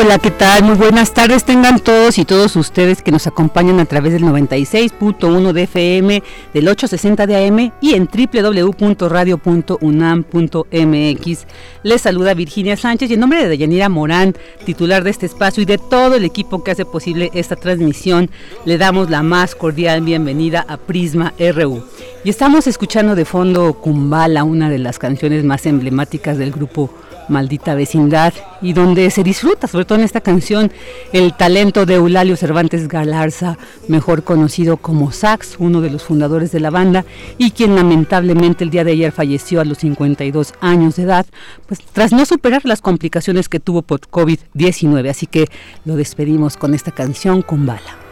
Hola, ¿qué tal? Muy buenas tardes tengan todos y todos ustedes que nos acompañan a través del 96.1 de FM, del 860 de AM y en www.radio.unam.mx. Les saluda Virginia Sánchez y en nombre de Dayanira Morán, titular de este espacio y de todo el equipo que hace posible esta transmisión, le damos la más cordial bienvenida a Prisma RU. Y estamos escuchando de fondo Kumbala, una de las canciones más emblemáticas del grupo Maldita Vecindad, y donde se disfruta, sobre todo en esta canción, el talento de Eulalio Cervantes Galarza, mejor conocido como Sax, uno de los fundadores de la banda, y quien lamentablemente el día de ayer falleció a los 52 años de edad, pues tras no superar las complicaciones que tuvo por COVID-19. Así que lo despedimos con esta canción con bala.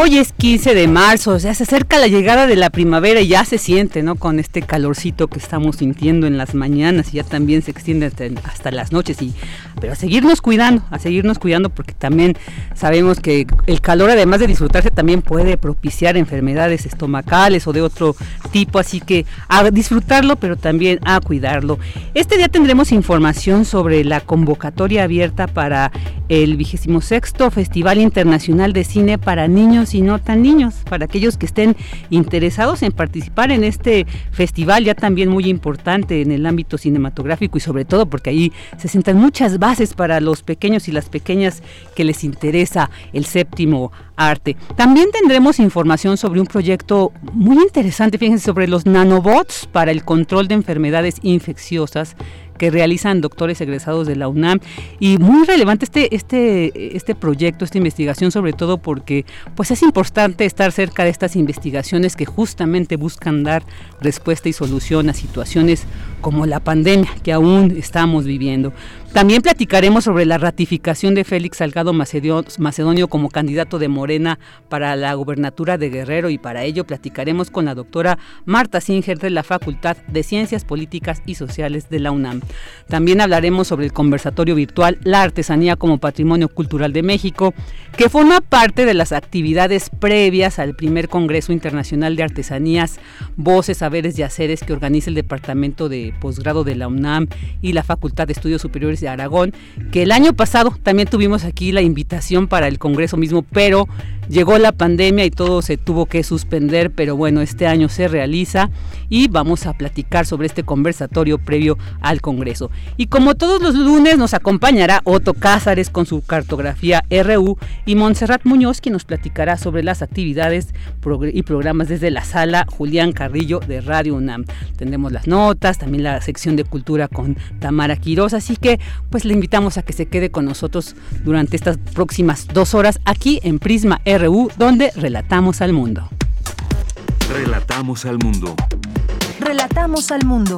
Hoy es 15 de marzo, o sea, se acerca la llegada de la primavera y ya se siente, ¿no? Con este calorcito que estamos sintiendo en las mañanas y ya también se extiende hasta, las noches. Y, pero a seguirnos cuidando, a seguirnos cuidando porque también sabemos que el calor, además de disfrutarse, también puede propiciar enfermedades estomacales o de otro tipo. Así que a disfrutarlo, pero también a cuidarlo. Este día tendremos información sobre la convocatoria abierta para el vigésimo sexto Festival Internacional de Cine para Niños y no tan niños, para aquellos que estén interesados en participar en este festival ya también muy importante en el ámbito cinematográfico y sobre todo porque ahí se sientan muchas bases para los pequeños y las pequeñas que les interesa el séptimo arte. También tendremos información sobre un proyecto muy interesante, fíjense, sobre los nanobots para el control de enfermedades infecciosas que realizan doctores egresados de la UNAM y muy relevante este este este proyecto, esta investigación sobre todo porque pues es importante estar cerca de estas investigaciones que justamente buscan dar respuesta y solución a situaciones como la pandemia que aún estamos viviendo. También platicaremos sobre la ratificación de Félix Salgado Macedonio como candidato de Morena para la gubernatura de Guerrero y para ello platicaremos con la doctora Marta Singer de la Facultad de Ciencias Políticas y Sociales de la UNAM. También hablaremos sobre el conversatorio virtual La Artesanía como Patrimonio Cultural de México, que forma parte de las actividades previas al primer Congreso Internacional de Artesanías, Voces, Saberes y Haceres que organiza el Departamento de Posgrado de la UNAM y la Facultad de Estudios Superiores de Aragón, que el año pasado también tuvimos aquí la invitación para el Congreso mismo, pero llegó la pandemia y todo se tuvo que suspender, pero bueno, este año se realiza y vamos a platicar sobre este conversatorio previo al Congreso. Y como todos los lunes nos acompañará Otto Cázares con su cartografía RU y Montserrat Muñoz quien nos platicará sobre las actividades y programas desde la sala Julián Carrillo de Radio UNAM. Tendremos las notas, también la sección de cultura con Tamara Quiroz, así que pues le invitamos a que se quede con nosotros durante estas próximas dos horas aquí en Prisma RU, donde relatamos al mundo. Relatamos al mundo. Relatamos al mundo.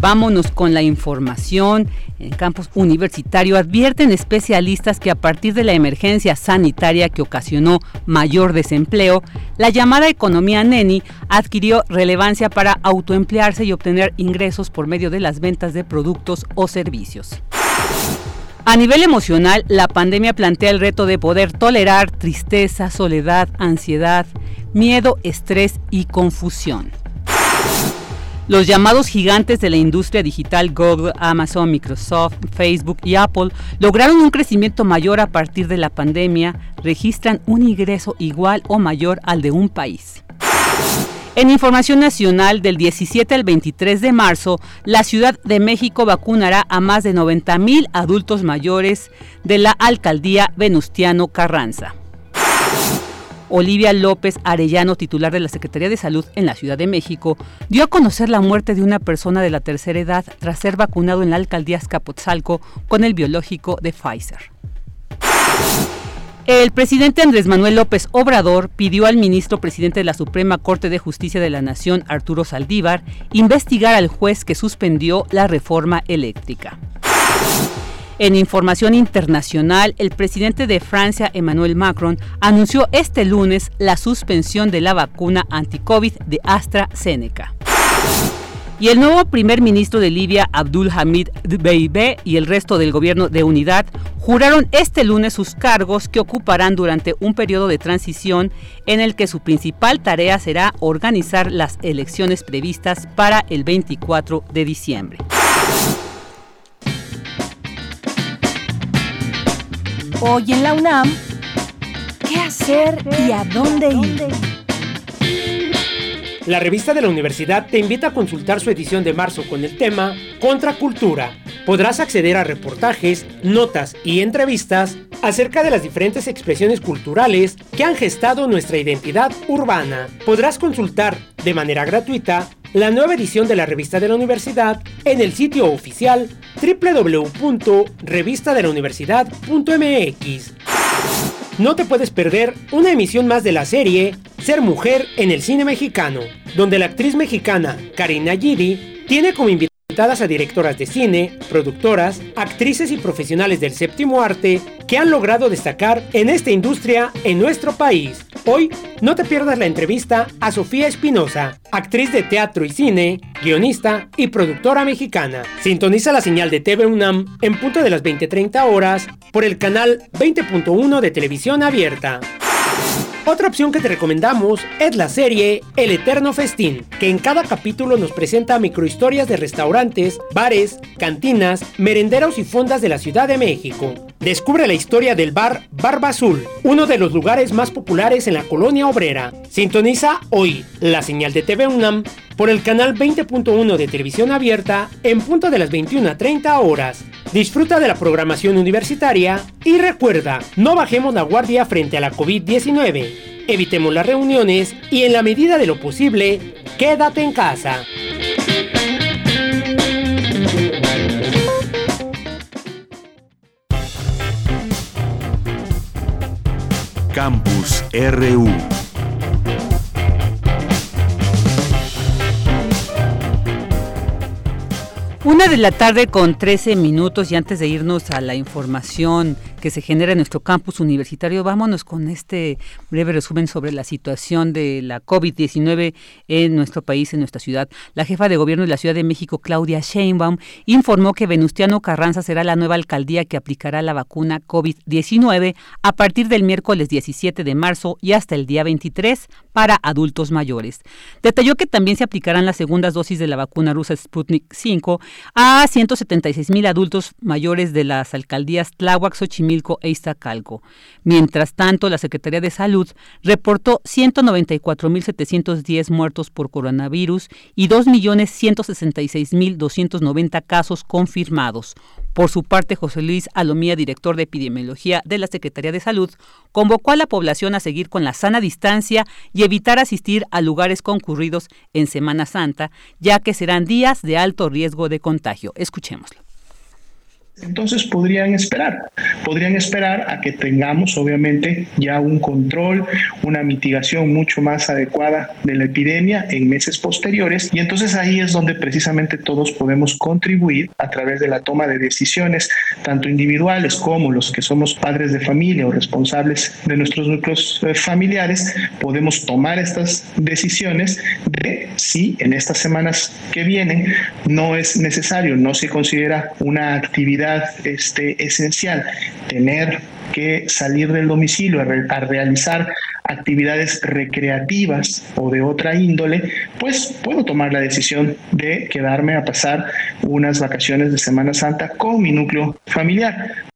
Vámonos con la información. En campus universitario advierten especialistas que a partir de la emergencia sanitaria que ocasionó mayor desempleo, la llamada economía neni adquirió relevancia para autoemplearse y obtener ingresos por medio de las ventas de productos o servicios. A nivel emocional, la pandemia plantea el reto de poder tolerar tristeza, soledad, ansiedad, miedo, estrés y confusión. Los llamados gigantes de la industria digital Google, Amazon, Microsoft, Facebook y Apple lograron un crecimiento mayor a partir de la pandemia, registran un ingreso igual o mayor al de un país. En información nacional, del 17 al 23 de marzo, la Ciudad de México vacunará a más de 90 mil adultos mayores de la alcaldía Venustiano Carranza. Olivia López Arellano, titular de la Secretaría de Salud en la Ciudad de México, dio a conocer la muerte de una persona de la tercera edad tras ser vacunado en la alcaldía Escapotzalco con el biológico de Pfizer. El presidente Andrés Manuel López Obrador pidió al ministro presidente de la Suprema Corte de Justicia de la Nación, Arturo Saldívar, investigar al juez que suspendió la reforma eléctrica. En información internacional, el presidente de Francia, Emmanuel Macron, anunció este lunes la suspensión de la vacuna anti-COVID de AstraZeneca. Y el nuevo primer ministro de Libia, Abdul Hamid y el resto del gobierno de unidad juraron este lunes sus cargos que ocuparán durante un periodo de transición en el que su principal tarea será organizar las elecciones previstas para el 24 de diciembre. Hoy en la UNAM, ¿qué hacer y a dónde ir? La revista de la universidad te invita a consultar su edición de marzo con el tema Contracultura. Podrás acceder a reportajes, notas y entrevistas acerca de las diferentes expresiones culturales que han gestado nuestra identidad urbana. Podrás consultar de manera gratuita la nueva edición de la revista de la universidad en el sitio oficial www.revistadelauniversidad.mx. No te puedes perder una emisión más de la serie Ser Mujer en el Cine Mexicano, donde la actriz mexicana Karina Gidi tiene como invitada a directoras de cine, productoras, actrices y profesionales del séptimo arte que han logrado destacar en esta industria en nuestro país. Hoy no te pierdas la entrevista a Sofía Espinosa, actriz de teatro y cine, guionista y productora mexicana. Sintoniza la señal de TV UNAM en punto de las 20:30 horas por el canal 20.1 de televisión abierta. Otra opción que te recomendamos es la serie El Eterno Festín, que en cada capítulo nos presenta microhistorias de restaurantes, bares, cantinas, merenderos y fondas de la Ciudad de México. Descubre la historia del bar Barba Azul, uno de los lugares más populares en la colonia obrera. Sintoniza hoy la señal de TV UNAM por el canal 20.1 de televisión abierta en punto de las 21.30 horas. Disfruta de la programación universitaria y recuerda, no bajemos la guardia frente a la COVID-19. Evitemos las reuniones y en la medida de lo posible, quédate en casa. Campus RU Una de la tarde con 13 minutos y antes de irnos a la información que se genera en nuestro campus universitario, vámonos con este breve resumen sobre la situación de la COVID-19 en nuestro país, en nuestra ciudad. La jefa de gobierno de la Ciudad de México, Claudia Sheinbaum, informó que Venustiano Carranza será la nueva alcaldía que aplicará la vacuna COVID-19 a partir del miércoles 17 de marzo y hasta el día 23 para adultos mayores. Detalló que también se aplicarán las segundas dosis de la vacuna rusa Sputnik 5 a 176 mil adultos mayores de las alcaldías Tláhuac, Xochimilco e Iztacalco. Mientras tanto, la Secretaría de Salud reportó 194.710 muertos por coronavirus y 2.166.290 casos confirmados. Por su parte, José Luis Alomía, director de epidemiología de la Secretaría de Salud, convocó a la población a seguir con la sana distancia y evitar asistir a lugares concurridos en Semana Santa, ya que serán días de alto riesgo de contagio. Escuchémoslo entonces podrían esperar. podrían esperar a que tengamos obviamente ya un control, una mitigación mucho más adecuada de la epidemia en meses posteriores y entonces ahí es donde precisamente todos podemos contribuir a través de la toma de decisiones, tanto individuales como los que somos padres de familia o responsables de nuestros núcleos eh, familiares, podemos tomar estas decisiones de si en estas semanas que vienen no es necesario, no se considera una actividad este, esencial tener que salir del domicilio a, realizar actividades recreativas o de otra índole, pues puedo tomar la decisión de quedarme a pasar unas vacaciones de Semana Santa con mi núcleo familiar.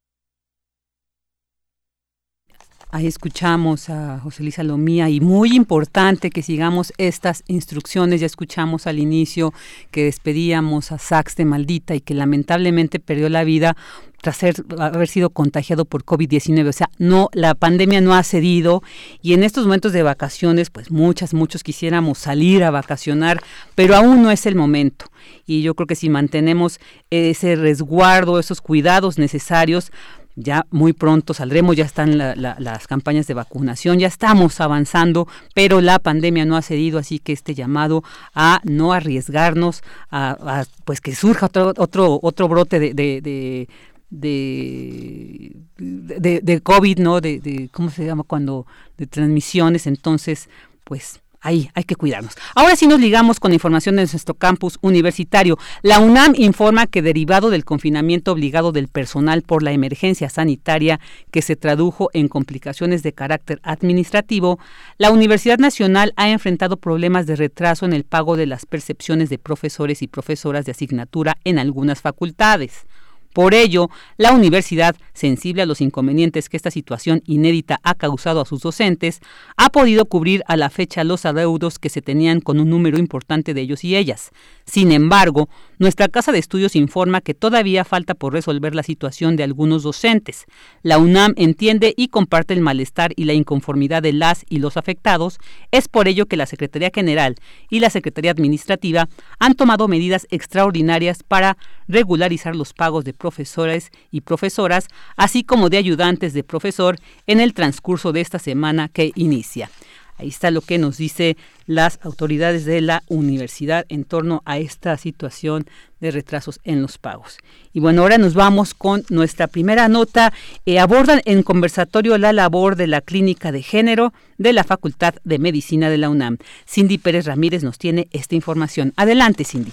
Ahí escuchamos a José Luis Salomía y muy importante que sigamos estas instrucciones. Ya escuchamos al inicio que despedíamos a Sax de Maldita y que lamentablemente perdió la vida tras haber sido contagiado por COVID-19. O sea, no, la pandemia no ha cedido y en estos momentos de vacaciones, pues muchas, muchos quisiéramos salir a vacacionar, pero aún no es el momento. Y yo creo que si mantenemos ese resguardo, esos cuidados necesarios, ya muy pronto saldremos, ya están las campañas de vacunación, ya estamos avanzando, pero la pandemia no ha cedido, así que este llamado a no arriesgarnos, a, pues que surja otro otro otro brote de, de, de de, COVID, ¿no? De, de, ¿cómo se llama? Cuando, de transmisiones, entonces, pues ahí hay que cuidarnos. Ahora sí nos ligamos con información de nuestro campus universitario. La UNAM informa que derivado del confinamiento obligado del personal por la emergencia sanitaria que se tradujo en complicaciones de carácter administrativo, la Universidad Nacional ha enfrentado problemas de retraso en el pago de las percepciones de profesores y profesoras de asignatura en algunas facultades. Por ello, la universidad, sensible a los inconvenientes que esta situación inédita ha causado a sus docentes, ha podido cubrir a la fecha los adeudos que se tenían con un número importante de ellos y ellas. Sin embargo, nuestra casa de estudios informa que todavía falta por resolver la situación de algunos docentes. La UNAM entiende y comparte el malestar y la inconformidad de las y los afectados. Es por ello que la Secretaría General y la Secretaría Administrativa han tomado medidas extraordinarias para regularizar los pagos de profesores y profesoras, así como de ayudantes de profesor en el transcurso de esta semana que inicia. Ahí está lo que nos dice las autoridades de la universidad en torno a esta situación de retrasos en los pagos. Y bueno, ahora nos vamos con nuestra primera nota. Eh, abordan en conversatorio la labor de la clínica de género de la Facultad de Medicina de la UNAM. Cindy Pérez Ramírez nos tiene esta información. Adelante, Cindy.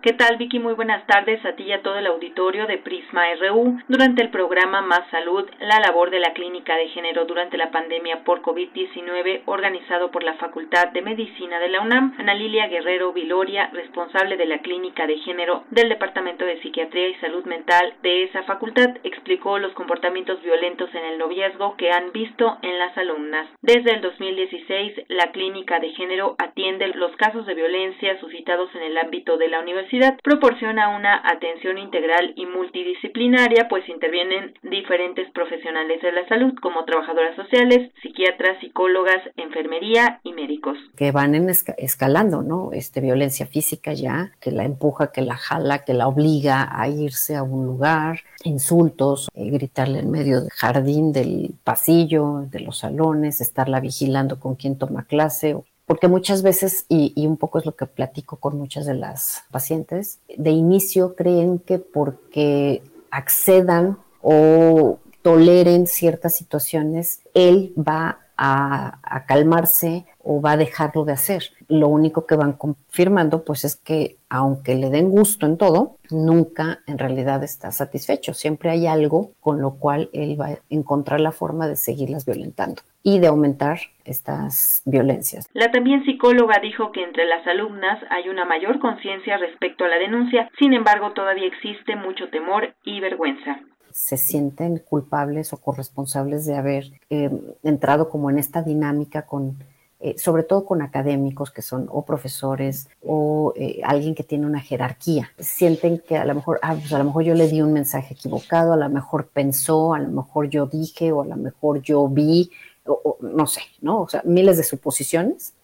¿Qué tal, Vicky? Muy buenas tardes a ti y a todo el auditorio de Prisma RU. Durante el programa Más Salud, la labor de la Clínica de Género durante la pandemia por COVID-19, organizado por la Facultad de Medicina de la UNAM, Ana Lilia Guerrero Viloria, responsable de la Clínica de Género del Departamento de Psiquiatría y Salud Mental de esa facultad, explicó los comportamientos violentos en el noviazgo que han visto en las alumnas. Desde el 2016, la Clínica de Género atiende los casos de violencia suscitados en el ámbito de la universidad proporciona una atención integral y multidisciplinaria, pues intervienen diferentes profesionales de la salud, como trabajadoras sociales, psiquiatras, psicólogas, enfermería y médicos. Que van escalando, ¿no? Este, violencia física ya, que la empuja, que la jala, que la obliga a irse a un lugar, insultos, eh, gritarle en medio del jardín, del pasillo, de los salones, estarla vigilando con quién toma clase porque muchas veces, y, un poco es lo que platico con muchas de las pacientes, de inicio creen que porque accedan o toleren ciertas situaciones, él va a, a, calmarse o va a dejarlo de hacer. Lo único que van confirmando pues es que aunque le den gusto en todo, nunca en realidad está satisfecho. Siempre hay algo con lo cual él va a encontrar la forma de seguirlas violentando y de aumentar estas violencias. La también psicóloga dijo que entre las alumnas hay una mayor conciencia respecto a la denuncia, sin embargo todavía existe mucho temor y vergüenza se sienten culpables o corresponsables de haber eh, entrado como en esta dinámica con, eh, sobre todo con académicos que son o profesores o eh, alguien que tiene una jerarquía. Sienten que a lo mejor, ah, pues a lo mejor yo le di un mensaje equivocado, a lo mejor pensó, a lo mejor yo dije o a lo mejor yo vi, o, no sé, ¿no? O sea, miles de suposiciones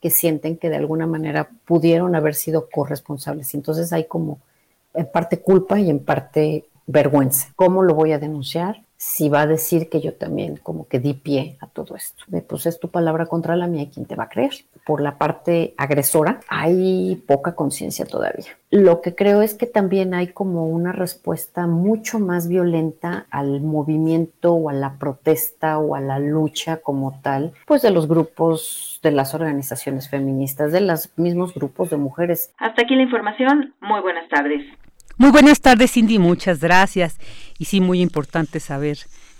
que sienten que de alguna manera pudieron haber sido corresponsables. Y entonces hay como en parte culpa y en parte vergüenza. ¿Cómo lo voy a denunciar? Si va a decir que yo también como que di pie a todo esto. Pues es tu palabra contra la mía, ¿quién te va a creer? Por la parte agresora hay poca conciencia todavía. Lo que creo es que también hay como una respuesta mucho más violenta al movimiento o a la protesta o a la lucha como tal, pues de los grupos, de las organizaciones feministas, de los mismos grupos de mujeres. Hasta aquí la información. Muy buenas tardes. Muy buenas tardes, Cindy, muchas gracias. Y sí, muy importante saber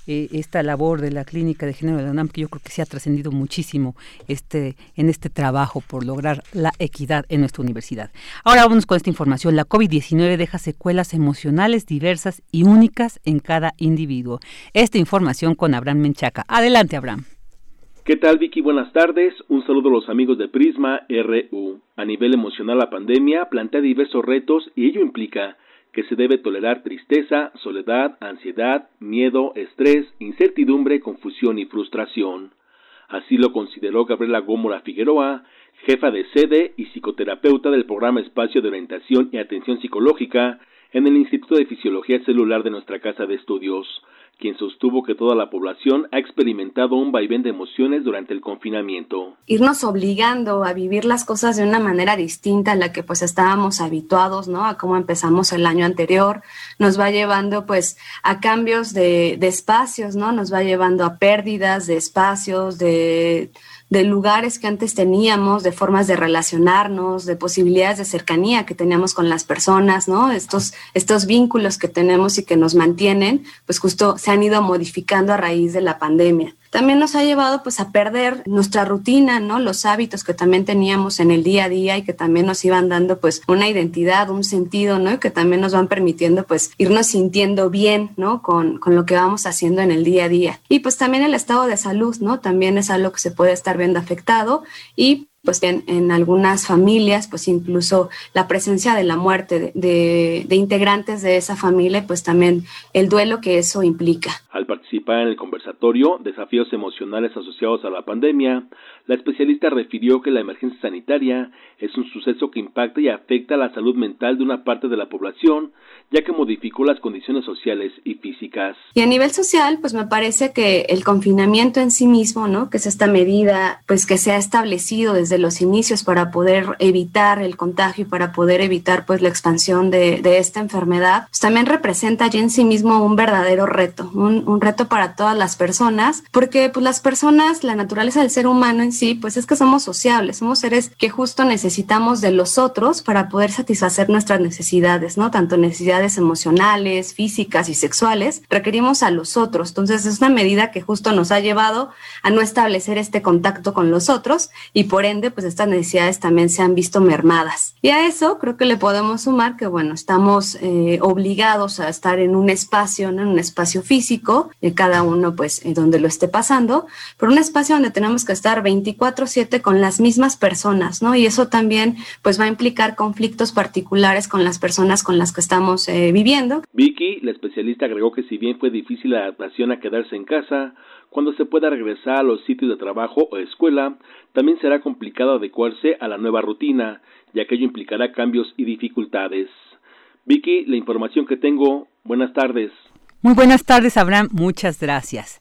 eh, esta labor de la Clínica de Género de la UNAM, que yo creo que se ha trascendido muchísimo este, en este trabajo por lograr la equidad en nuestra universidad. Ahora vamos con esta información. La COVID-19 deja secuelas emocionales diversas y únicas en cada individuo. Esta información con Abraham Menchaca. Adelante, Abraham. ¿Qué tal Vicky? Buenas tardes. Un saludo a los amigos de Prisma RU. A nivel emocional la pandemia plantea diversos retos y ello implica que se debe tolerar tristeza, soledad, ansiedad, miedo, estrés, incertidumbre, confusión y frustración. Así lo consideró Gabriela Gómora Figueroa, jefa de sede y psicoterapeuta del programa Espacio de Orientación y Atención Psicológica en el Instituto de Fisiología Celular de nuestra Casa de Estudios quien sostuvo que toda la población ha experimentado un vaivén de emociones durante el confinamiento. Irnos obligando a vivir las cosas de una manera distinta a la que pues estábamos habituados, ¿no? A cómo empezamos el año anterior, nos va llevando pues a cambios de, de espacios, ¿no? Nos va llevando a pérdidas de espacios, de de lugares que antes teníamos, de formas de relacionarnos, de posibilidades de cercanía que teníamos con las personas, ¿no? Estos, estos vínculos que tenemos y que nos mantienen, pues justo se han ido modificando a raíz de la pandemia también nos ha llevado pues a perder nuestra rutina, ¿no? Los hábitos que también teníamos en el día a día y que también nos iban dando pues una identidad, un sentido, ¿no? Y que también nos van permitiendo pues irnos sintiendo bien, ¿no? Con, con lo que vamos haciendo en el día a día. Y pues también el estado de salud, ¿no? También es algo que se puede estar viendo afectado y pues en, en, algunas familias, pues incluso la presencia de la muerte de, de, integrantes de esa familia, pues también el duelo que eso implica. Al participar en el conversatorio Desafíos emocionales asociados a la pandemia, la especialista refirió que la emergencia sanitaria es un suceso que impacta y afecta la salud mental de una parte de la población, ya que modificó las condiciones sociales y físicas. Y a nivel social, pues me parece que el confinamiento en sí mismo, ¿no? Que es esta medida, pues que se ha establecido desde los inicios para poder evitar el contagio y para poder evitar, pues, la expansión de, de esta enfermedad, pues también representa ya en sí mismo un verdadero reto, un, un, reto para todas las personas, porque, pues, las personas, la naturaleza del ser humano en sí, pues es que somos sociables, somos seres que justo necesitamos de los otros para poder satisfacer nuestras necesidades, ¿no? Tanto necesidades emocionales, físicas y sexuales, requerimos a los otros. Entonces es una medida que justo nos ha llevado a no establecer este contacto con los otros y por ende pues estas necesidades también se han visto mermadas. Y a eso creo que le podemos sumar que bueno, estamos eh, obligados a estar en un espacio, en un espacio físico, de cada uno pues eh, donde lo esté pasando, pero un espacio donde tenemos que estar 24/7 con las mismas personas, ¿no? Y eso también pues va a implicar conflictos particulares con las personas con las que estamos eh, viviendo. Vicky, la especialista, agregó que si bien fue difícil la adaptación a quedarse en casa, cuando se pueda regresar a los sitios de trabajo o escuela, también será complicado adecuarse a la nueva rutina, ya que ello implicará cambios y dificultades. Vicky, la información que tengo, buenas tardes. Muy buenas tardes, Abraham, muchas gracias.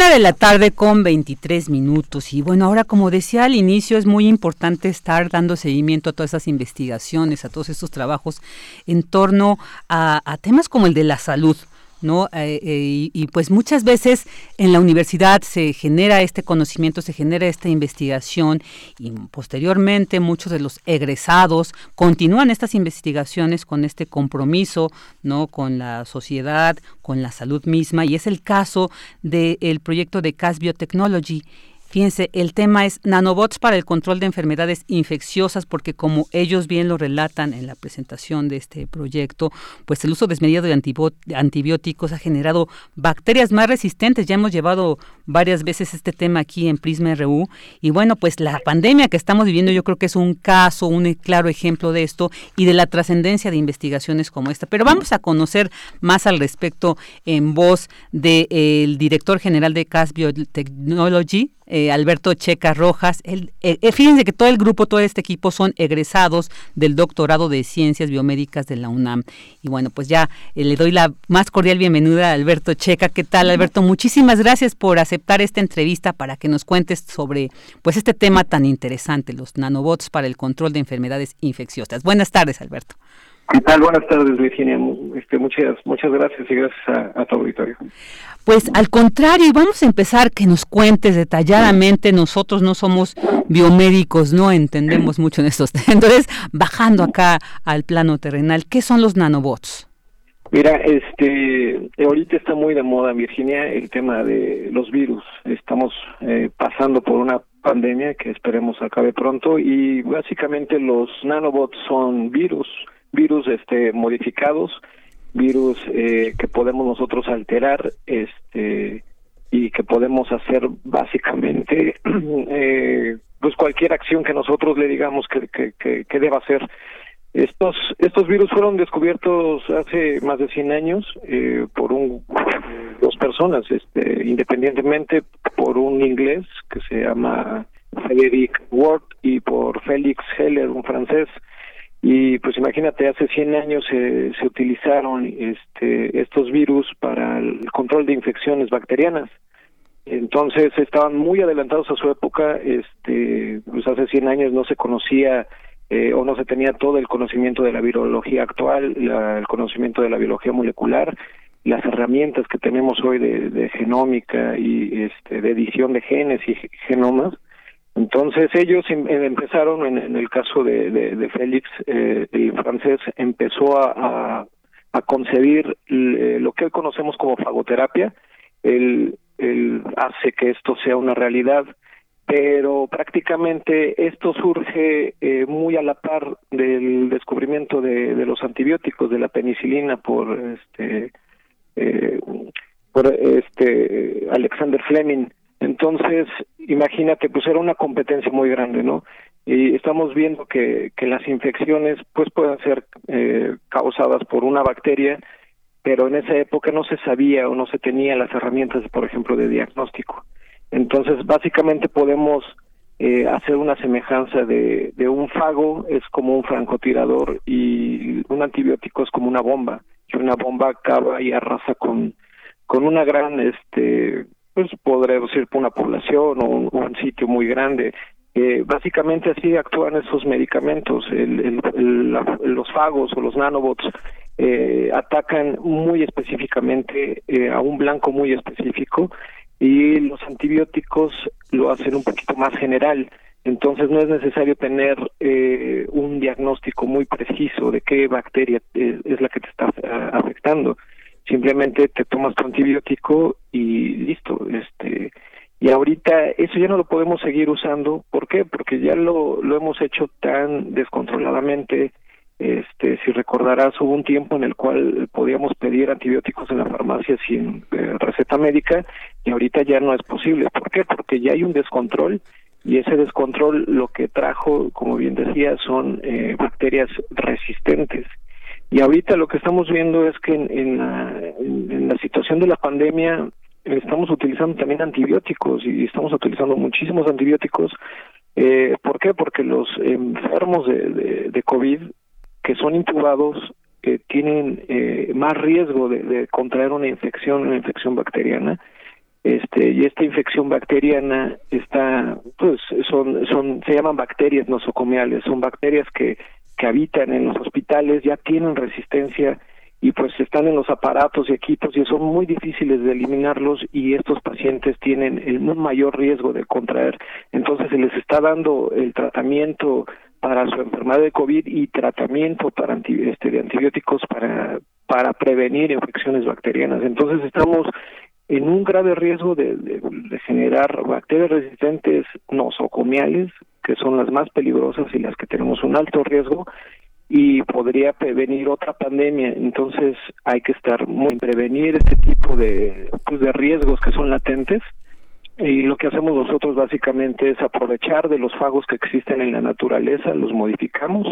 Una de la tarde con 23 minutos y bueno, ahora como decía al inicio es muy importante estar dando seguimiento a todas esas investigaciones, a todos estos trabajos en torno a, a temas como el de la salud. ¿No? Eh, eh, y, pues muchas veces en la universidad se genera este conocimiento, se genera esta investigación y posteriormente muchos de los egresados continúan estas investigaciones con este compromiso, ¿no? Con la sociedad, con la salud misma y es el caso del proyecto de CAS Biotechnology Fíjense, el tema es nanobots para el control de enfermedades infecciosas, porque como ellos bien lo relatan en la presentación de este proyecto, pues el uso desmedido de antibióticos ha generado bacterias más resistentes. Ya hemos llevado varias veces este tema aquí en Prisma RU. Y bueno, pues la pandemia que estamos viviendo yo creo que es un caso, un claro ejemplo de esto y de la trascendencia de investigaciones como esta. Pero vamos a conocer más al respecto en voz del director general de CAS Biotechnology, eh, Alberto Checa Rojas. El, eh, eh, fíjense que todo el grupo, todo este equipo son egresados del doctorado de Ciencias Biomédicas de la UNAM. Y bueno, pues ya le doy la más cordial bienvenida a Alberto Checa. ¿Qué tal, Alberto? Muchísimas gracias por aceptar esta entrevista para que nos cuentes sobre pues este tema tan interesante, los nanobots para el control de enfermedades infecciosas. Buenas tardes, Alberto. ¿Qué tal? Buenas tardes, Virginia. Este, muchas, muchas gracias y gracias a, tu auditorio. Pues al contrario, vamos a empezar que nos cuentes detalladamente. Nosotros no somos biomédicos, no entendemos mucho en estos. Entonces, bajando acá al plano terrenal, ¿qué son los nanobots? Mira, este, ahorita está muy de moda, Virginia, el tema de los virus. Estamos eh, pasando por una pandemia que esperemos acabe pronto y básicamente los nanobots son virus virus este modificados, virus eh, que podemos nosotros alterar, este y que podemos hacer básicamente eh, pues cualquier acción que nosotros le digamos que, que, deba hacer. Estos estos virus fueron descubiertos hace más de 100 años eh, por un dos personas, este independientemente por un inglés que se llama Frederick Ward y por Félix Heller, un francés. Y pues imagínate, hace 100 años se, se utilizaron este, estos virus para el control de infecciones bacterianas. Entonces estaban muy adelantados a su época, este, pues hace 100 años no se conocía eh, o no se tenía todo el conocimiento de la virología actual, el conocimiento de la biología molecular, las herramientas que tenemos hoy de, de genómica y este, de edición de genes y genomas, entonces ellos em, eh, empezaron, en, el caso de, de, Félix, eh, el francés empezó a, a, concebir eh, lo que hoy conocemos como fagoterapia. Él, hace que esto sea una realidad, pero prácticamente esto surge muy a la par del descubrimiento de, los antibióticos, de la penicilina por este por este Alexander Fleming entonces, imagínate, pues era una competencia muy grande, ¿no? Y estamos viendo que, que las infecciones pues pueden ser eh, causadas por una bacteria, pero en esa época no se sabía o no se tenía las herramientas, por ejemplo, de diagnóstico. Entonces, básicamente podemos eh, hacer una semejanza de, de un fago es como un francotirador y un antibiótico es como una bomba. Y una bomba acaba y arrasa con, con una gran este pues podremos ir por una población o un, sitio muy grande. Eh, básicamente así actúan esos medicamentos. El, los fagos o los nanobots eh, atacan muy específicamente eh, a un blanco muy específico y los antibióticos lo hacen un poquito más general. Entonces no es necesario tener eh, un diagnóstico muy preciso de qué bacteria es la que te está afectando simplemente te tomas tu antibiótico y listo este y ahorita eso ya no lo podemos seguir usando ¿por qué? porque ya lo, lo hemos hecho tan descontroladamente este si recordarás hubo un tiempo en el cual podíamos pedir antibióticos en la farmacia sin eh, receta médica y ahorita ya no es posible ¿por qué? porque ya hay un descontrol y ese descontrol lo que trajo como bien decía son eh, bacterias resistentes y ahorita lo que estamos viendo es que en, la, situación de la pandemia estamos utilizando también antibióticos y estamos utilizando muchísimos antibióticos. Eh, ¿Por qué? Porque los enfermos de, de, COVID que son intubados eh, tienen eh, más riesgo de, de, contraer una infección, una infección bacteriana. Este, y esta infección bacteriana está, pues, son, son, se llaman bacterias nosocomiales, son bacterias que que habitan en los hospitales ya tienen resistencia y pues están en los aparatos y equipos y son muy difíciles de eliminarlos y estos pacientes tienen el mayor riesgo de contraer. Entonces se les está dando el tratamiento para su enfermedad de COVID y tratamiento para este, de antibióticos para, para prevenir infecciones bacterianas. Entonces estamos en un grave riesgo de, generar bacterias resistentes nosocomiales, que son las más peligrosas y las que tenemos un alto riesgo, y podría prevenir otra pandemia. Entonces hay que estar muy prevenir este tipo de, pues, de riesgos que son latentes. Y lo que hacemos nosotros básicamente es aprovechar de los fagos que existen en la naturaleza, los modificamos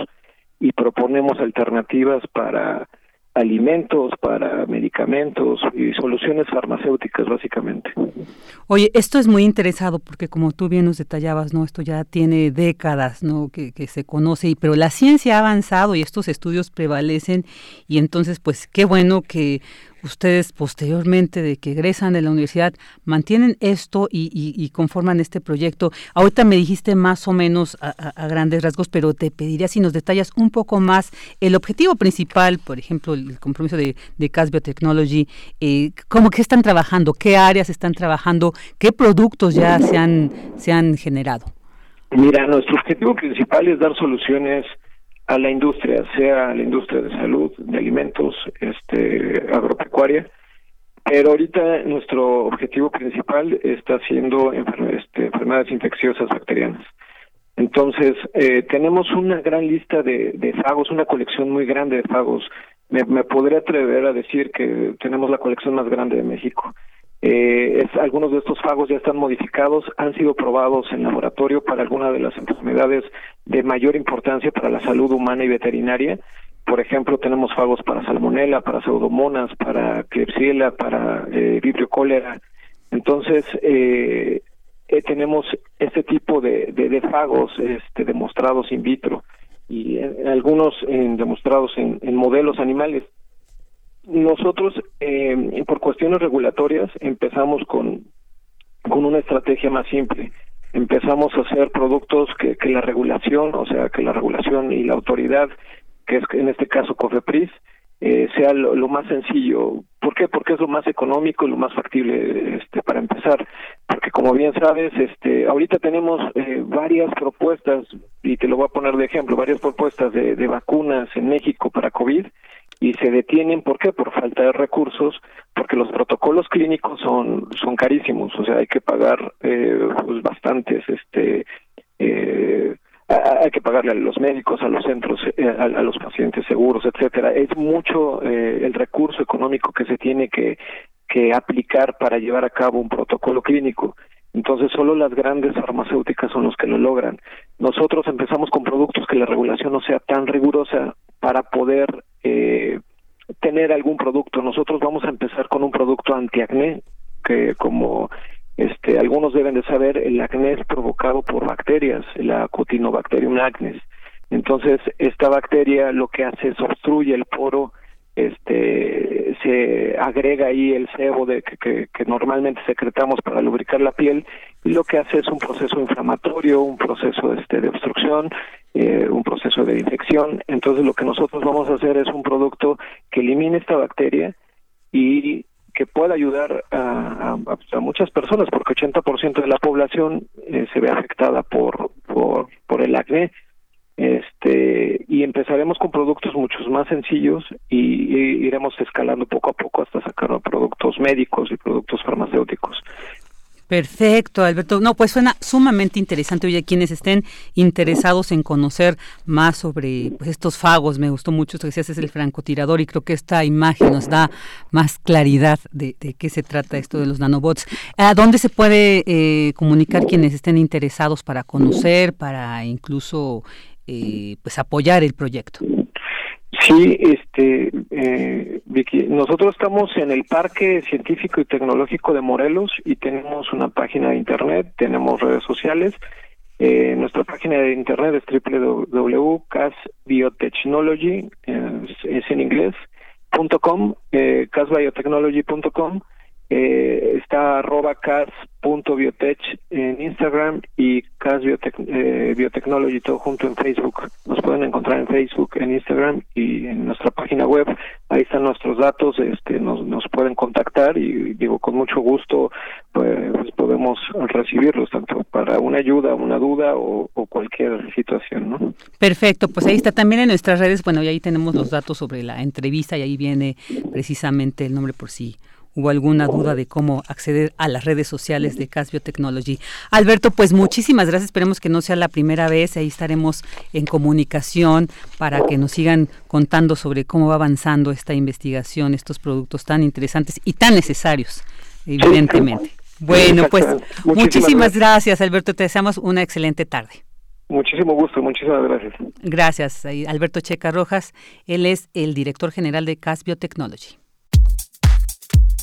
y proponemos alternativas para alimentos, para medicamentos y soluciones farmacéuticas básicamente. Oye, esto es muy interesado porque como tú bien nos detallabas, ¿no? Esto ya tiene décadas, ¿no? Que, que se conoce, y, pero la ciencia ha avanzado y estos estudios prevalecen y entonces pues qué bueno que ustedes posteriormente de que egresan de la universidad mantienen esto y, conforman este proyecto. Ahorita me dijiste más o menos a, grandes rasgos, pero te pediría si nos detallas un poco más el objetivo principal, por ejemplo, el compromiso de, de CAS Biotechnology, eh, cómo que están trabajando, qué áreas están trabajando, qué productos ya se han, se han generado. Mira, nuestro objetivo principal es dar soluciones a la industria, sea la industria de salud, de alimentos, este, pero ahorita nuestro objetivo principal está siendo este, enfermedades infecciosas bacterianas. Entonces, eh, tenemos una gran lista de, fagos, una colección muy grande de fagos. Me, podría atrever a decir que tenemos la colección más grande de México. Eh, algunos de estos fagos ya están modificados, han sido probados en laboratorio para algunas de las enfermedades de mayor importancia para la salud humana y veterinaria. Por ejemplo, tenemos fagos para salmonela, para pseudomonas, para Klebsiella, para eh, vibrio cólera. Entonces, eh, eh, tenemos este tipo de, de, fagos este, demostrados in vitro y algunos demostrados en, en modelos animales nosotros, eh, por cuestiones regulatorias, empezamos con, con una estrategia más simple. Empezamos a hacer productos que la regulación, o sea, que la regulación y la autoridad, que es en este caso COFEPRIS, eh, sea lo, más sencillo. ¿Por qué? Porque es lo más económico y lo más factible este, para empezar. Porque como bien sabes, este, ahorita tenemos eh, varias propuestas, y te lo voy a poner de ejemplo, varias propuestas de, de vacunas en México para COVID, y se detienen ¿por qué? por falta de recursos porque los protocolos clínicos son son carísimos o sea hay que pagar eh, pues bastantes este eh, hay que pagarle a los médicos a los centros eh, a, los pacientes seguros etcétera es mucho eh, el recurso económico que se tiene que que aplicar para llevar a cabo un protocolo clínico entonces solo las grandes farmacéuticas son los que lo logran. Nosotros empezamos con productos que la regulación no sea tan rigurosa para poder eh, tener algún producto. Nosotros vamos a empezar con un producto antiacné, que como este, algunos deben de saber, el acné provocado por bacterias, la Cutinobacterium acnes. Entonces, esta bacteria lo que hace es obstruye el poro, este, se agrega ahí el sebo de que, que, normalmente secretamos para lubricar la piel y lo que hace es un proceso inflamatorio, un proceso este, de obstrucción eh, un proceso de infección. Entonces lo que nosotros vamos a hacer es un producto que elimine esta bacteria y que pueda ayudar a, a, muchas personas, porque 80% de la población eh, se ve afectada por, por, el acné. Este, y empezaremos con productos muchos más sencillos y, y iremos escalando poco a poco hasta sacar productos médicos y productos farmacéuticos. Perfecto, Alberto. No, pues suena sumamente interesante. Oye, quienes estén interesados en conocer más sobre pues, estos fagos, me gustó mucho esto que decías, es el francotirador y creo que esta imagen nos da más claridad de, qué se trata esto de los nanobots. ¿A dónde se puede eh, comunicar quienes estén interesados para conocer, para incluso eh, pues apoyar el proyecto? Sí, este, eh, Vicky, nosotros estamos en el Parque Científico y Tecnológico de Morelos y tenemos una página de internet, tenemos redes sociales. Eh, nuestra página de internet es www.casbiotechnology, es, en inglés, punto com, eh, casbiotechnology.com eh, está arroba cas.biotech en Instagram y cas eh, biotechnology todo junto en Facebook. Nos pueden encontrar en Facebook, en Instagram y en nuestra página web. Ahí están nuestros datos, este, nos, nos pueden contactar y digo con mucho gusto pues, podemos recibirlos tanto para una ayuda, una duda o, o, cualquier situación, ¿no? Perfecto, pues ahí está también en nuestras redes, bueno, y ahí tenemos los datos sobre la entrevista y ahí viene precisamente el nombre por si hubo alguna duda de cómo acceder a las redes sociales de Cas Biotechnology. Alberto, pues muchísimas gracias. Esperemos que no sea la primera vez. Ahí estaremos en comunicación para que nos sigan contando sobre cómo va avanzando esta investigación, estos productos tan interesantes y tan necesarios, evidentemente. Bueno, pues muchísimas, gracias. Alberto. Te deseamos una excelente tarde. Muchísimo gusto, muchísimas gracias. Gracias, Alberto Checa Rojas. Él es el director general de CAS Biotechnology.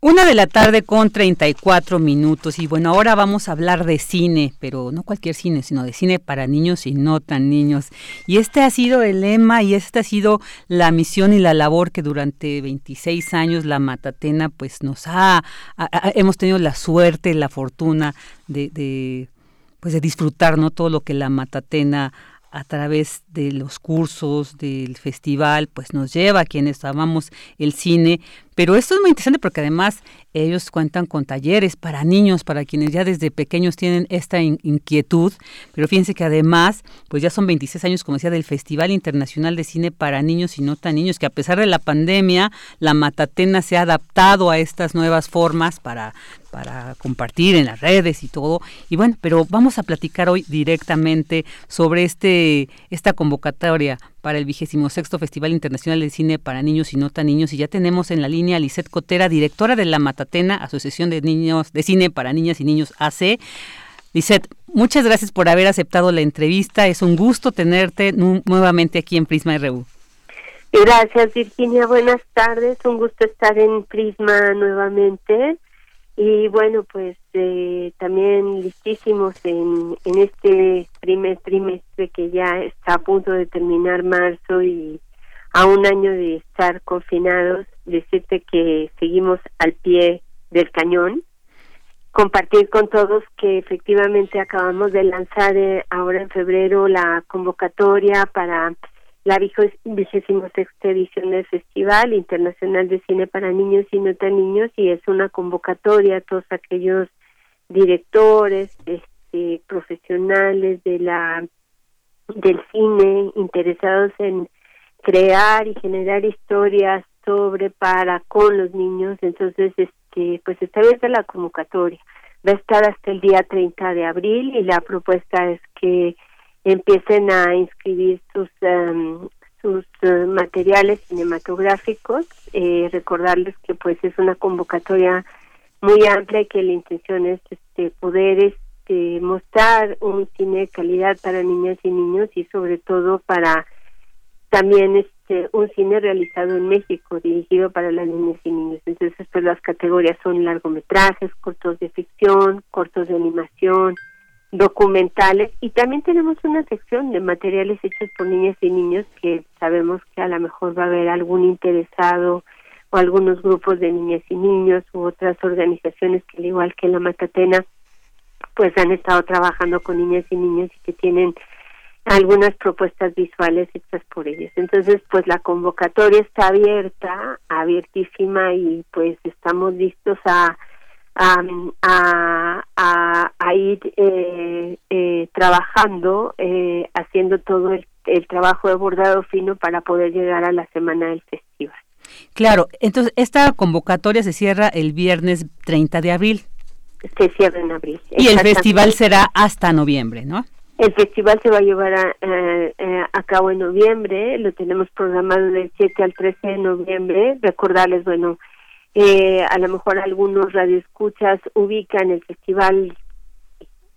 Una de la tarde con 34 minutos y bueno, ahora vamos a hablar de cine, pero no cualquier cine, sino de cine para niños y no tan niños. Y este ha sido el lema y esta ha sido la misión y la labor que durante 26 años la Matatena pues nos ha, hemos tenido la suerte, la fortuna de, de pues de disfrutar no todo lo que la Matatena a través de los cursos del festival, pues nos lleva a quienes amamos el cine, pero esto es muy interesante porque además ellos cuentan con talleres para niños, para quienes ya desde pequeños tienen esta inquietud. Pero fíjense que además, pues ya son 26 años, como decía, del Festival Internacional de Cine para Niños y No Tan Niños, que a pesar de la pandemia, la Matatena se ha adaptado a estas nuevas formas para para compartir en las redes y todo. Y bueno, pero vamos a platicar hoy directamente sobre este esta convocatoria para el vigésimo sexto Festival Internacional de Cine para Niños y No Tan Niños. Y ya tenemos en la línea a Lisette Cotera, directora de la Matatena, Asociación de Niños de Cine para Niñas y Niños AC. Lisette, muchas gracias por haber aceptado la entrevista. Es un gusto tenerte nuevamente aquí en Prisma RU. Gracias, Virginia. Buenas tardes. Un gusto estar en Prisma nuevamente. Y bueno, pues eh, también listísimos en, en este primer trimestre que ya está a punto de terminar marzo y a un año de estar confinados, decirte que seguimos al pie del cañón, compartir con todos que efectivamente acabamos de lanzar eh, ahora en febrero la convocatoria para la vigésima sexta edición del Festival Internacional de Cine para Niños y No Tan Niños y es una convocatoria a todos aquellos directores, este, profesionales de la del cine interesados en crear y generar historias sobre para con los niños. Entonces este pues está abierta la convocatoria. Va a estar hasta el día 30 de abril y la propuesta es que empiecen a inscribir sus em, sus eh, materiales cinematográficos. Eh, recordarles que pues es una convocatoria muy amplia y que la intención es este poder este mostrar un cine de calidad para niñas y niños y sobre todo para también este un cine realizado en México dirigido para las niñas y niños. Entonces pues las categorías son largometrajes cortos de ficción cortos de animación documentales y también tenemos una sección de materiales hechos por niñas y niños que sabemos que a lo mejor va a haber algún interesado o algunos grupos de niñas y niños u otras organizaciones que al igual que la Matatena pues han estado trabajando con niñas y niños y que tienen algunas propuestas visuales hechas por ellos. Entonces, pues la convocatoria está abierta, abiertísima y pues estamos listos a a, a, ir eh, eh, trabajando, eh, haciendo todo el, trabajo de bordado fino para poder llegar a la semana del festival. Claro, entonces esta convocatoria se cierra el viernes 30 de abril. Se cierra en abril. Y el festival será hasta noviembre, ¿no? El festival se va a llevar a, a, cabo en noviembre, lo tenemos programado del 7 al 13 de noviembre. Recordarles, bueno, eh, a lo mejor algunos radioescuchas ubican el festival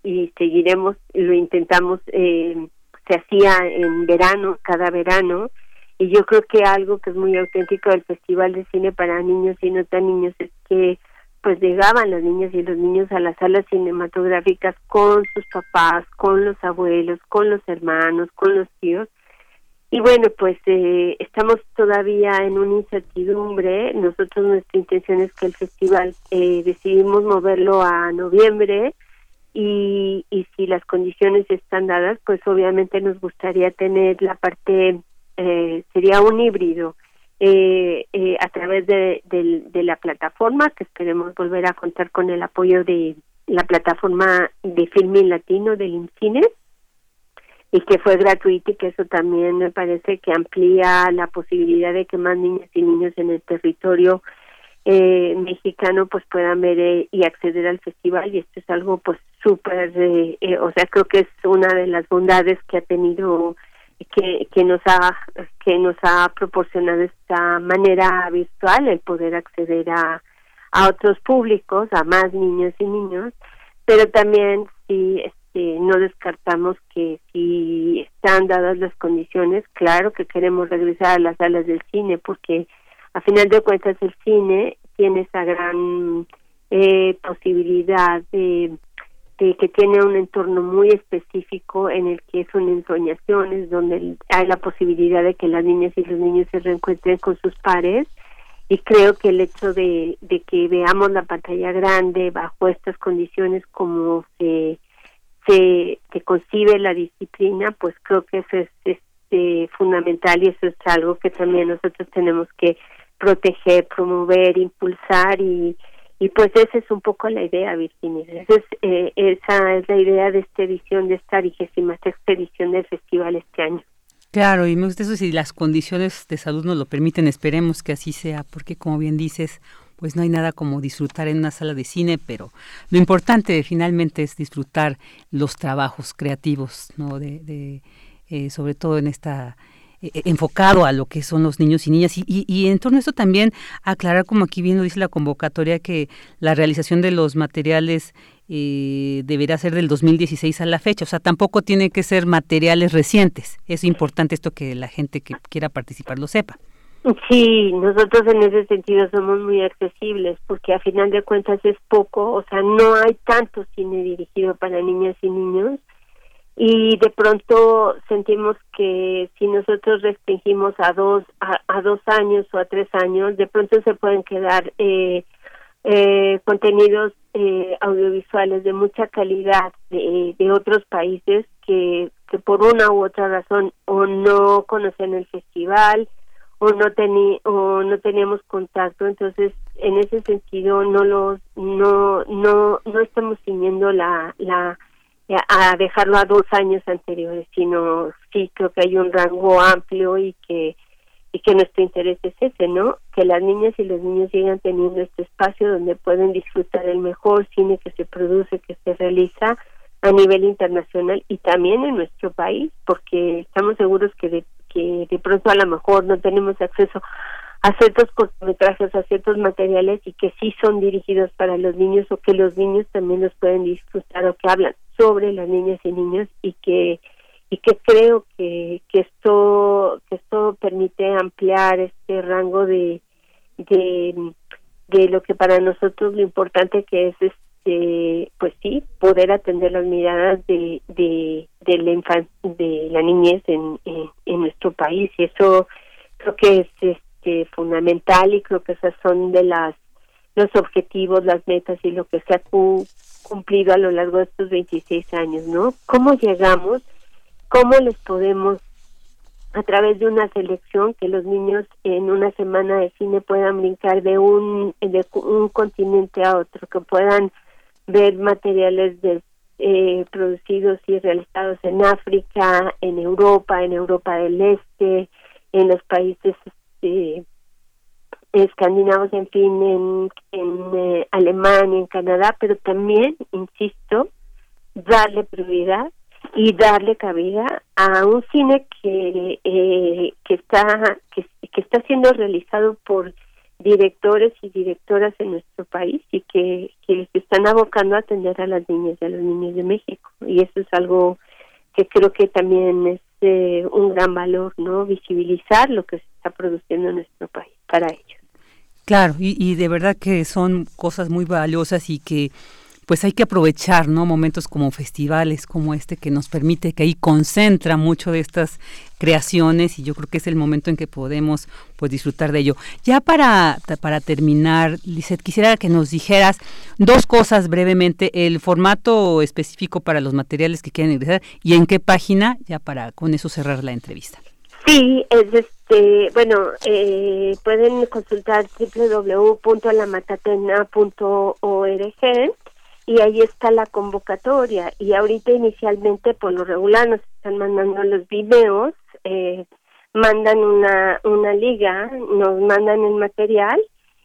y seguiremos, lo intentamos, eh, se hacía en verano, cada verano, y yo creo que algo que es muy auténtico del Festival de Cine para Niños y no tan niños es que pues llegaban las niñas y los niños a las salas cinematográficas con sus papás, con los abuelos, con los hermanos, con los tíos, y bueno, pues eh, estamos todavía en una incertidumbre. Nosotros nuestra intención es que el festival eh, decidimos moverlo a noviembre y, y si las condiciones están dadas, pues obviamente nos gustaría tener la parte, eh, sería un híbrido eh, eh, a través de, de, la plataforma, que esperemos volver a contar con el apoyo de la plataforma de Filming Latino del INCINE, y que fue gratuito y que eso también me parece que amplía la posibilidad de que más niñas y niños en el territorio eh, mexicano pues puedan ver eh, y acceder al festival. Y esto es algo pues súper eh, eh, o sea creo que es una de las bondades que ha tenido que, que nos ha que nos ha proporcionado esta manera virtual el poder acceder a a otros públicos a más niños y niños. Pero también sí este, no descartamos que si están dadas las condiciones claro que queremos regresar a las salas del cine porque a final de cuentas el cine tiene esa gran eh, posibilidad de, que tiene un entorno muy específico en el que son ensoñaciones, donde hay la posibilidad de que las niñas y los niños se reencuentren con sus pares. Y creo que el hecho de, de que veamos la pantalla grande bajo estas condiciones como se, se, se concibe la disciplina, pues creo que eso es este, fundamental y eso es algo que también nosotros tenemos que proteger, promover, impulsar y, y pues esa es un poco la idea, Virginia. Esa es, eh, esa es la idea de esta edición, de esta vigésima sexta edición del festival este año. Claro, y me gusta eso, si las condiciones de salud nos lo permiten, esperemos que así sea, porque como bien dices, pues no hay nada como disfrutar en una sala de cine, pero lo importante finalmente es disfrutar los trabajos creativos, ¿no? De, de eh, sobre todo en esta eh, eh, enfocado a lo que son los niños y niñas. Y, y, en torno a eso también aclarar, como aquí bien lo dice la convocatoria, que la realización de los materiales eh, deberá ser del 2016 a la fecha. O sea, tampoco tiene que ser materiales recientes. Es importante esto que la gente que quiera participar lo sepa. Sí, nosotros en ese sentido somos muy accesibles porque a final de cuentas es poco, o sea, no hay tanto cine dirigido para niñas y niños. Y de pronto sentimos que si nosotros restringimos a dos a, dos años o a tres años de pronto se pueden quedar eh, eh, contenidos eh, audiovisuales de mucha calidad de, otros países que por una u otra razón o no conocen el festival o no tení, o no teníamos contacto entonces en ese sentido no los no no no estamos siguiendo la la a dejarlo a dos años anteriores, sino sí creo que hay un rango amplio y que y que nuestro interés es ese, ¿no? Que las niñas y los niños sigan teniendo este espacio donde pueden disfrutar el mejor cine que se produce, que se realiza a nivel internacional y también en nuestro país, porque estamos seguros que de, que de pronto a lo mejor no tenemos acceso a ciertos cortometrajes, a ciertos materiales y que sí son dirigidos para los niños o que los niños también los pueden disfrutar o que hablan sobre las niñas y niños y que y que creo que, que esto que esto permite ampliar este rango de, de de lo que para nosotros lo importante que es este pues sí poder atender las miradas de de de la de la niñez en, en, nuestro país y eso creo que es este fundamental y creo que esas son de las los objetivos las metas y lo que se ha cumplido a lo largo de estos 26 años, ¿no? ¿Cómo llegamos? ¿Cómo les podemos, a través de una selección, que los niños en una semana de cine puedan brincar de un, de un continente a otro, que puedan ver materiales eh, producidos y realizados en África, en Europa, en Europa del Este, en los países este, escandinavos, en fin, en, eh, Alemania, en Canadá, pero también, insisto, darle prioridad y darle cabida a un cine que eh, que está que está siendo realizado por directores y directoras en nuestro país y que, que se están abocando a atender a las niñas y a los niños de México. Y eso es algo que creo que también es eh, un gran valor no visibilizar lo que se está produciendo en nuestro país para ellos. Claro, y, de verdad que son cosas muy valiosas y que pues hay que aprovechar, ¿no? Momentos como festivales como este que nos permite que ahí concentra mucho de estas creaciones y yo creo que es el momento en que podemos pues disfrutar de ello. Ya para, para terminar, Lizeth, quisiera que nos dijeras dos cosas brevemente, el formato específico para los materiales que quieren ingresar y en qué página, ya para con eso cerrar la entrevista. Sí, es este, bueno, eh, pueden consultar www.lamatatena.org y ahí está la convocatoria. Y ahorita inicialmente por lo regular nos están mandando los videos, eh, mandan una, una liga, nos mandan el material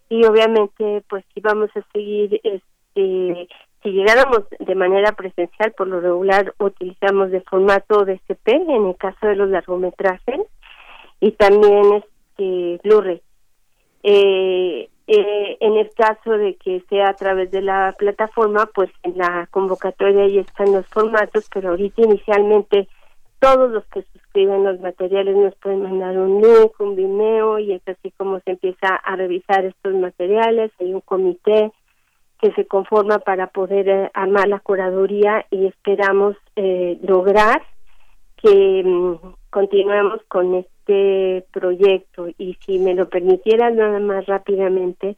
y obviamente pues si vamos a seguir este si llegáramos de manera presencial por lo regular utilizamos de formato DCP en el caso de los largometrajes y también este Blu-ray. Eh, eh, en el caso de que sea a través de la plataforma, pues en la convocatoria ya están los formatos, pero ahorita inicialmente todos los que suscriben los materiales nos pueden mandar un link, un Vimeo y es así como se empieza a revisar estos materiales. Hay un comité que se conforma para poder eh, armar la curaduría y esperamos eh, lograr que mm, continuemos con este este proyecto y si me lo permitiera nada más rápidamente,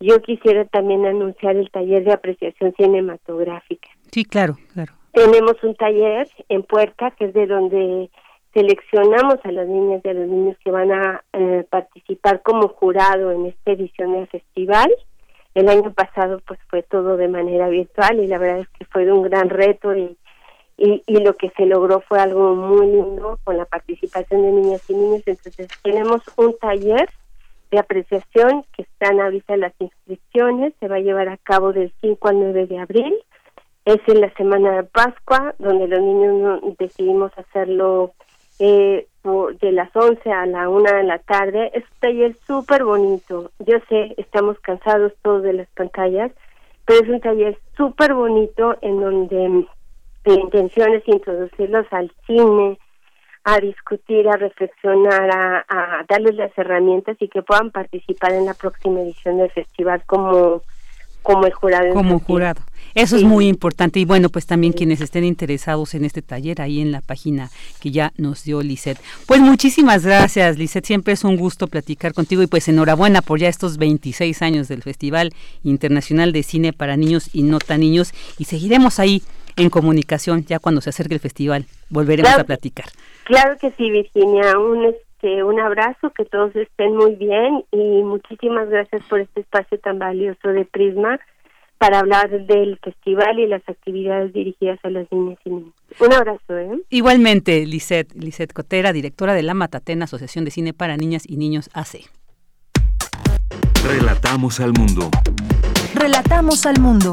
yo quisiera también anunciar el taller de apreciación cinematográfica. Sí, claro, claro. Tenemos un taller en Puerta que es de donde seleccionamos a las niñas y a los niños que van a eh, participar como jurado en esta edición del festival. El año pasado pues fue todo de manera virtual y la verdad es que fue un gran reto y y, y lo que se logró fue algo muy lindo con la participación de niñas y niños. Entonces tenemos un taller de apreciación que están a vista las inscripciones, se va a llevar a cabo del 5 al 9 de abril. Es en la semana de Pascua, donde los niños decidimos hacerlo eh, de las 11 a la 1 de la tarde. Es un taller súper bonito. Yo sé, estamos cansados todos de las pantallas, pero es un taller súper bonito en donde la intención es introducirlos al cine, a discutir, a reflexionar, a, darles las herramientas y que puedan participar en la próxima edición del festival como como el jurado. Como jurado. Eso es muy importante. Y bueno, pues también quienes estén interesados en este taller, ahí en la página que ya nos dio Lisette. Pues muchísimas gracias, Lisette. Siempre es un gusto platicar contigo y pues enhorabuena por ya estos 26 años del Festival Internacional de Cine para Niños y No Tan Niños. Y seguiremos ahí en comunicación ya cuando se acerque el festival. Volveremos a platicar. Claro que sí, Virginia. Un, este, un abrazo, que todos estén muy bien y muchísimas gracias por este espacio tan valioso de Prisma para hablar del festival y las actividades dirigidas a las niñas y niños. Un abrazo, ¿eh? Igualmente, Lisette, Lisette Cotera, directora de la Matatena Asociación de Cine para Niñas y Niños AC. Relatamos al mundo. Relatamos al mundo.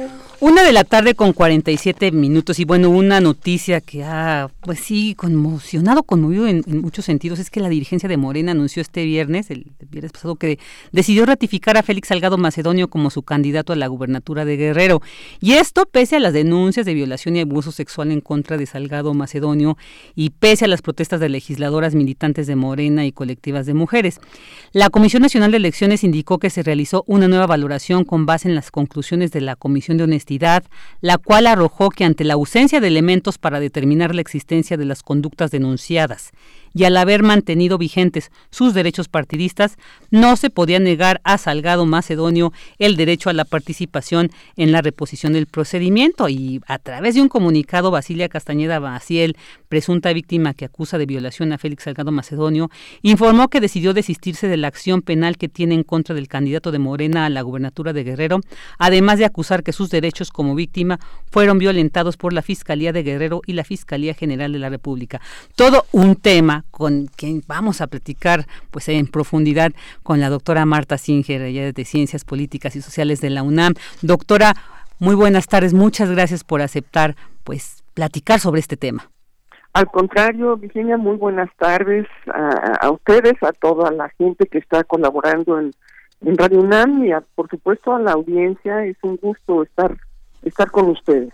Una de la tarde con 47 minutos y bueno, una noticia que ha, pues sí, conmocionado, conmovido en, muchos sentidos es que la dirigencia de Morena anunció este viernes, el, viernes pasado, que decidió ratificar a Félix Salgado Macedonio como su candidato a la gubernatura de Guerrero. Y esto pese a las denuncias de violación y abuso sexual en contra de Salgado Macedonio y pese a las protestas de legisladoras militantes de Morena y colectivas de mujeres. La Comisión Nacional de Elecciones indicó que se realizó una nueva valoración con base en las conclusiones de la Comisión de Honestidad la cual arrojó que ante la ausencia de elementos para determinar la existencia de las conductas denunciadas y al haber mantenido vigentes sus derechos partidistas, no se podía negar a Salgado Macedonio el derecho a la participación en la reposición del procedimiento y a través de un comunicado Basilia Castañeda Baciel, presunta víctima que acusa de violación a Félix Salgado Macedonio, informó que decidió desistirse de la acción penal que tiene en contra del candidato de Morena a la gubernatura de Guerrero, además de acusar que sus derechos como víctima fueron violentados por la Fiscalía de Guerrero y la Fiscalía General de la República. Todo un tema con quien vamos a platicar pues en profundidad con la doctora Marta Singer, ella de Ciencias Políticas y Sociales de la UNAM. Doctora, muy buenas tardes, muchas gracias por aceptar pues platicar sobre este tema. Al contrario, Virginia, muy buenas tardes a, ustedes, a toda la gente que está colaborando en, Radio UNAM y por supuesto a la audiencia. Es un gusto estar estar con ustedes.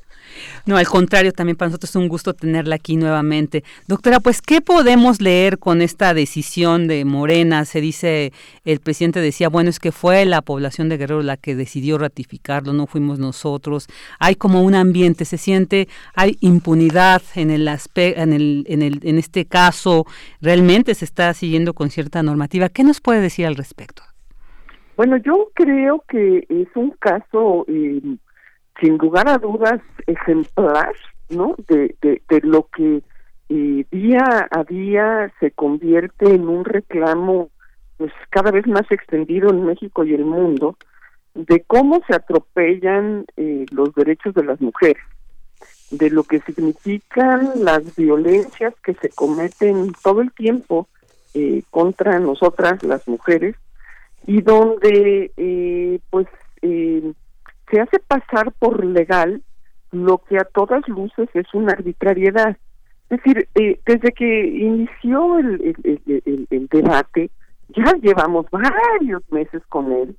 No, al contrario, también para nosotros es un gusto tenerla aquí nuevamente. Doctora, pues, ¿qué podemos leer con esta decisión de Morena? Se dice, el presidente decía, bueno, es que fue la población de Guerrero la que decidió ratificarlo, no fuimos nosotros. Hay como un ambiente, se siente, hay impunidad en el en el, en el, en este caso, realmente se está siguiendo con cierta normativa. ¿Qué nos puede decir al respecto? Bueno, yo creo que es un caso eh, sin lugar a dudas ejemplar, ¿no? De, de, lo que eh, día a día se convierte en un reclamo pues cada vez más extendido en México y el mundo de cómo se atropellan eh, los derechos de las mujeres, de lo que significan las violencias que se cometen todo el tiempo eh, contra nosotras las mujeres y donde eh, pues eh, se hace pasar por legal lo que a todas luces es una arbitrariedad. Es decir, eh, desde que inició el, debate, ya llevamos varios meses con él,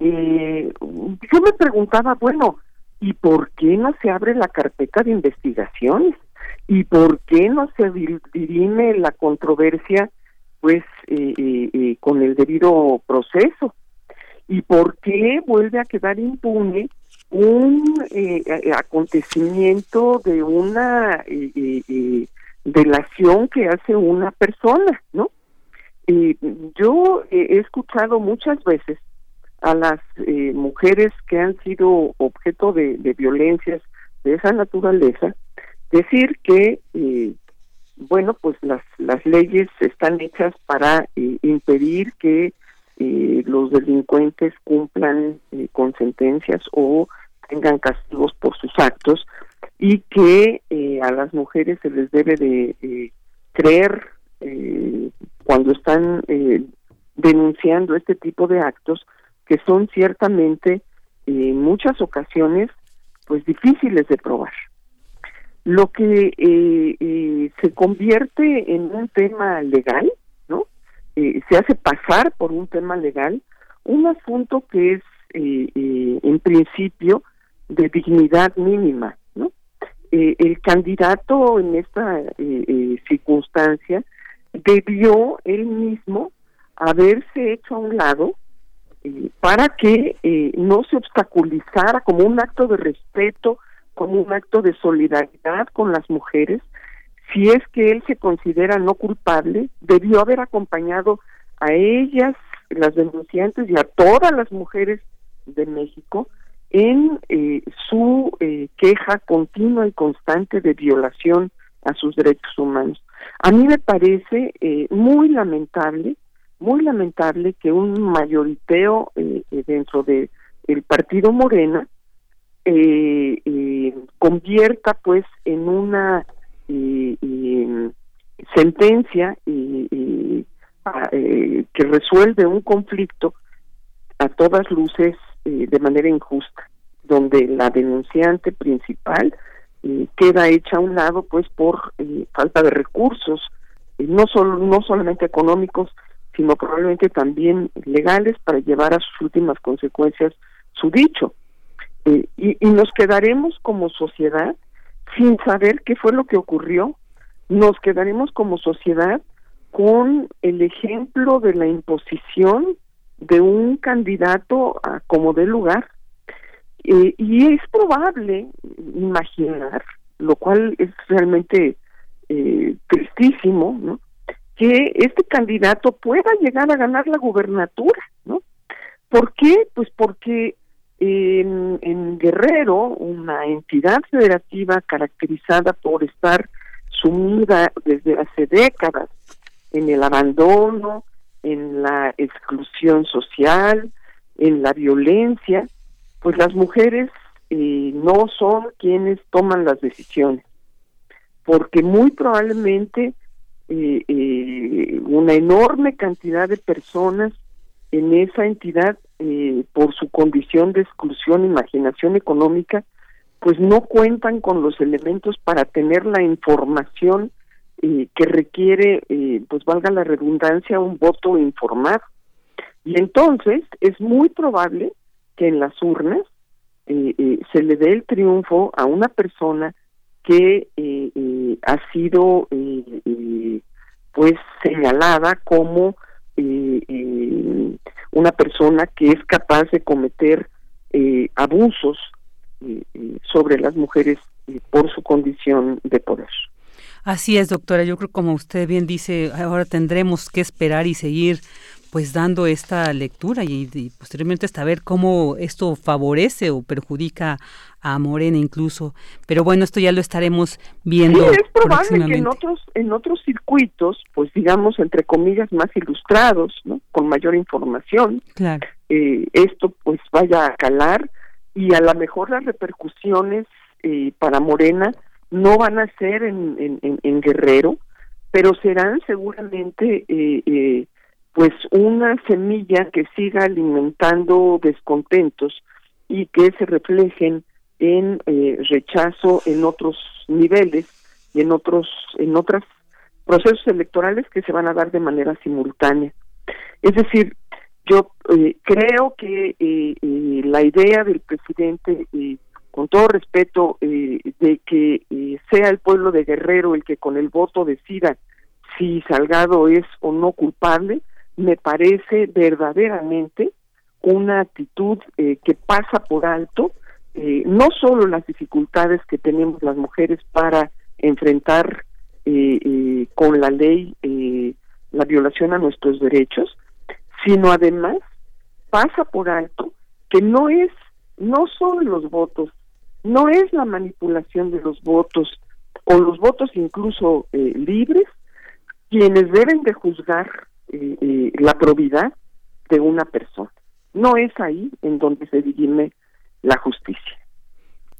eh, yo me preguntaba, bueno, ¿y por qué no se abre la carpeta de investigaciones? ¿Y por qué no se dirime la controversia pues eh, eh, con el debido proceso? Y por qué vuelve a quedar impune un eh, acontecimiento de una eh, delación que hace una persona, ¿no? yo he escuchado muchas veces a las mujeres que han sido objeto de, de, violencias de esa naturaleza decir que bueno pues las las leyes están hechas para impedir que eh, los delincuentes cumplan eh, con sentencias o tengan castigos por sus actos y que eh, a las mujeres se les debe de creer cuando están denunciando este tipo de actos que son ciertamente en muchas ocasiones pues difíciles de probar. Lo que se convierte en un tema legal eh, se hace pasar por un tema legal un asunto que es eh, eh, en principio de dignidad mínima no el candidato en esta circunstancia debió él mismo haberse hecho a un lado para que no se obstaculizara como un acto de respeto como un acto de solidaridad con las mujeres si es que él se considera no culpable, debió haber acompañado a ellas, las denunciantes y a todas las mujeres de México en eh, su eh, queja continua y constante de violación a sus derechos humanos. A mí me parece eh, muy lamentable, muy lamentable que un mayoriteo dentro de el partido Morena convierta pues en una y, sentencia y, eh, que resuelve un conflicto a todas luces eh, de manera injusta, donde la denunciante principal eh, queda hecha a un lado pues por falta de recursos, no solo no solamente económicos, sino probablemente también legales para llevar a sus últimas consecuencias su dicho. y, y nos quedaremos como sociedad sin saber qué fue lo que ocurrió, nos quedaremos como sociedad con el ejemplo de la imposición de un candidato a como de lugar. Eh, y es probable imaginar, lo cual es realmente eh, tristísimo, ¿no? que este candidato pueda llegar a ganar la gubernatura, ¿no? ¿Por qué? Pues porque en, Guerrero, una entidad federativa caracterizada por estar sumida desde hace décadas en el abandono, en la exclusión social, en la violencia, pues las mujeres eh, no son quienes toman las decisiones, porque muy probablemente eh, eh, una enorme cantidad de personas en esa entidad eh, por su condición de exclusión, imaginación económica, pues no cuentan con los elementos para tener la información eh, que requiere, eh, pues valga la redundancia, un voto informado. Y entonces es muy probable que en las urnas se le dé el triunfo a una persona que ha sido pues señalada como una persona que es capaz de cometer abusos sobre las mujeres por su condición de poder. Así es, doctora. Yo creo, como usted bien dice, ahora tendremos que esperar y seguir pues dando esta lectura y, posteriormente hasta ver cómo esto favorece o perjudica a Morena incluso. Pero bueno, esto ya lo estaremos viendo. Sí, es probable que en otros, en otros circuitos, pues digamos, entre comillas, más ilustrados, ¿no? con mayor información, claro. Eh, esto pues vaya a calar y a lo mejor las repercusiones eh, para Morena no van a ser en, en, Guerrero, pero serán seguramente eh, eh, pues una semilla que siga alimentando descontentos y que se reflejen en eh, rechazo en otros niveles y en otros en otros procesos electorales que se van a dar de manera simultánea. Es decir, yo creo que la idea del presidente con todo respeto, eh, de que eh, sea el pueblo de Guerrero el que con el voto decida si Salgado es o no culpable, me parece verdaderamente una actitud eh, que pasa por alto no solo las dificultades que tenemos las mujeres para enfrentar con la ley la violación a nuestros derechos, sino además pasa por alto que no es no son los votos no es la manipulación de los votos o los votos incluso eh, libres quienes deben de juzgar eh, eh, la probidad de una persona. No es ahí en donde se dirime la justicia.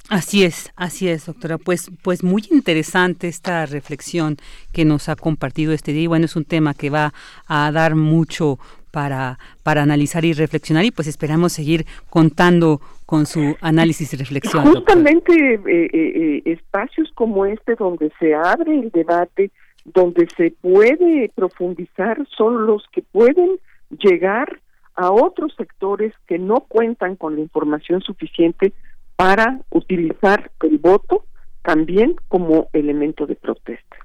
Así es, así es, doctora. Pues, pues muy interesante esta reflexión que nos ha compartido este día. Y bueno, es un tema que va a dar mucho para, para analizar y reflexionar y pues esperamos seguir contando con su análisis y reflexión. Justamente eh, eh, eh, espacios como este donde se abre el debate, donde se puede profundizar, son los que pueden llegar a otros sectores que no cuentan con la información suficiente para utilizar el voto también como elemento de protesta.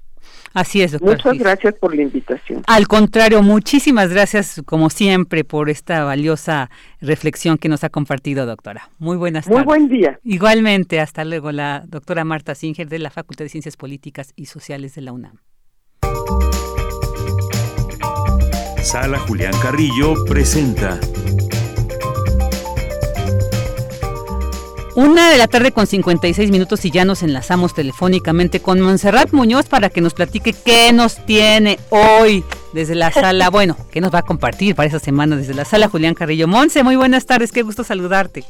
Así es, doctor. Muchas gracias por la invitación. Al contrario, muchísimas gracias, como siempre, por esta valiosa reflexión que nos ha compartido, doctora. Muy buenas tardes. Muy buen día. Igualmente, hasta luego, la doctora Marta Singer de la Facultad de Ciencias Políticas y Sociales de la UNAM. Sala Julián Carrillo presenta Una de la tarde con 56 minutos y ya nos enlazamos telefónicamente con Montserrat Muñoz para que nos platique qué nos tiene hoy desde la sala, bueno, qué nos va a compartir para esa semana desde la sala Julián Carrillo. Monse, muy buenas tardes, qué gusto saludarte.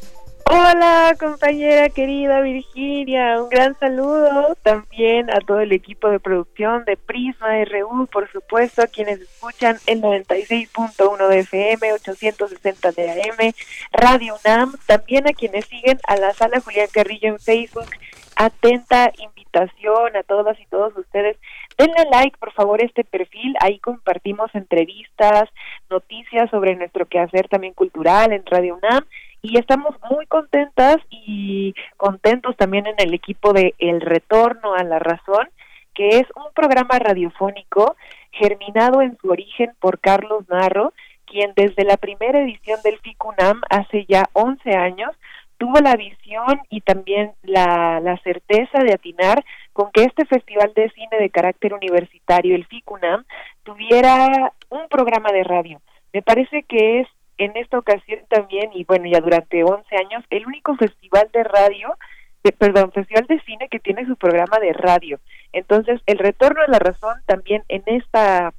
Hola, compañera querida Virginia, un gran saludo también a todo el equipo de producción de Prisma RU, por supuesto, a quienes escuchan el 96.1 de FM, 860 de AM, Radio UNAM, también a quienes siguen a la sala Julián Carrillo en Facebook. Atenta invitación a todas y todos ustedes. Denle like, por favor, este perfil. Ahí compartimos entrevistas, noticias sobre nuestro quehacer también cultural en Radio UNAM y estamos muy contentas y contentos también en el equipo de El Retorno a la Razón, que es un programa radiofónico germinado en su origen por Carlos Narro, quien desde la primera edición del FICUNAM hace ya 11 años tuvo la visión y también la, la certeza de atinar con que este Festival de Cine de carácter universitario, el FICUNAM, tuviera un programa de radio. Me parece que es en esta ocasión también, y bueno, ya durante 11 años, el único festival de radio, perdón, festival de cine que tiene su programa de radio. Entonces, el retorno a la razón también en esta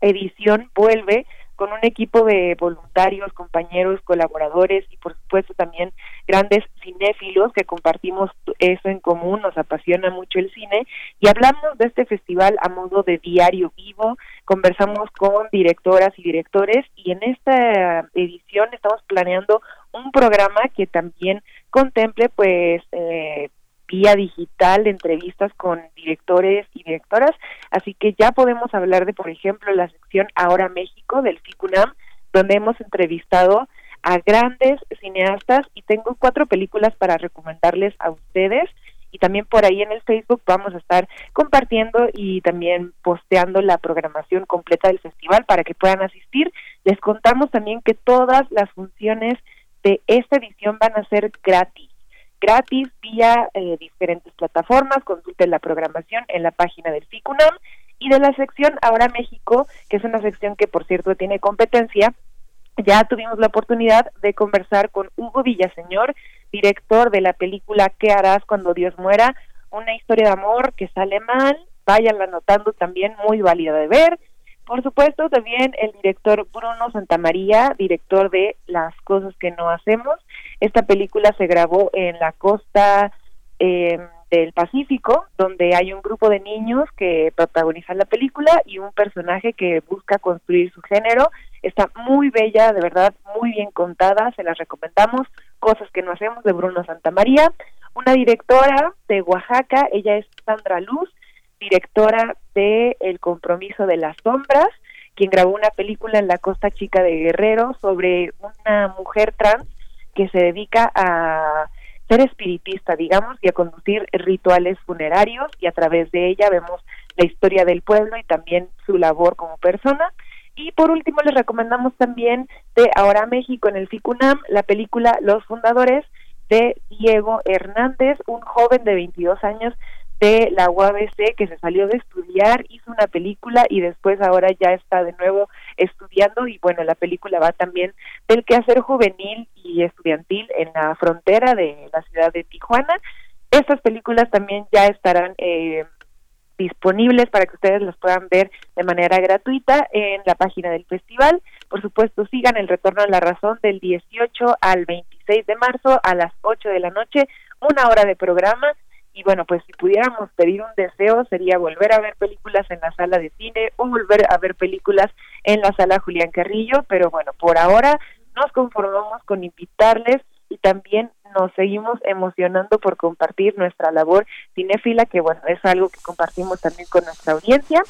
edición vuelve con un equipo de voluntarios, compañeros, colaboradores y por supuesto también grandes cinéfilos que compartimos eso en común, nos apasiona mucho el cine. Y hablamos de este festival a modo de diario vivo, conversamos con directoras y directores y en esta edición estamos planeando un programa que también contemple pues eh, vía digital entrevistas con directores y directoras, así que ya podemos hablar de, por ejemplo, la sección Ahora México del FICUNAM, donde hemos entrevistado a grandes cineastas. Y tengo cuatro películas para recomendarles a ustedes. Y también por ahí en el Facebook vamos a estar compartiendo y también posteando la programación completa del festival para que puedan asistir. Les contamos también que todas las funciones de esta edición van a ser gratis, gratis vía eh, diferentes plataformas, consulten la programación en la página del FICUNAM y de la sección Ahora México, que es una sección que por cierto tiene competencia, ya tuvimos la oportunidad de conversar con Hugo Villaseñor, director de la película ¿Qué harás cuando Dios muera? Una historia de amor que sale mal, váyanla notando también, muy válida de ver. Por supuesto, también el director Bruno Santamaría, director de Las cosas que no hacemos. Esta película se grabó en la costa eh, del Pacífico, donde hay un grupo de niños que protagonizan la película y un personaje que busca construir su género. Está muy bella, de verdad, muy bien contada, se las recomendamos. Cosas que no hacemos de Bruno Santamaría. Una directora de Oaxaca, ella es Sandra Luz, directora de El compromiso de las sombras, quien grabó una película en la Costa Chica de Guerrero sobre una mujer trans que se dedica a ser espiritista, digamos, y a conducir rituales funerarios y a través de ella vemos la historia del pueblo y también su labor como persona. Y por último les recomendamos también de Ahora México en el FICUNAM la película Los Fundadores de Diego Hernández, un joven de 22 años de la UABC que se salió de estudiar, hizo una película y después ahora ya está de nuevo estudiando y bueno, la película va también del quehacer juvenil y estudiantil en la frontera de la ciudad de Tijuana. Estas películas también ya estarán eh, disponibles para que ustedes las puedan ver de manera gratuita en la página del festival. Por supuesto, sigan el retorno a la razón del 18 al 26 de marzo a las 8 de la noche, una hora de programa y bueno, pues si pudiéramos pedir un deseo sería volver a ver películas en la sala de cine o volver a ver películas en la sala Julián Carrillo, pero bueno, por ahora nos conformamos con invitarles y también nos seguimos emocionando por compartir nuestra labor cinéfila, que bueno, es algo que compartimos también con nuestra audiencia.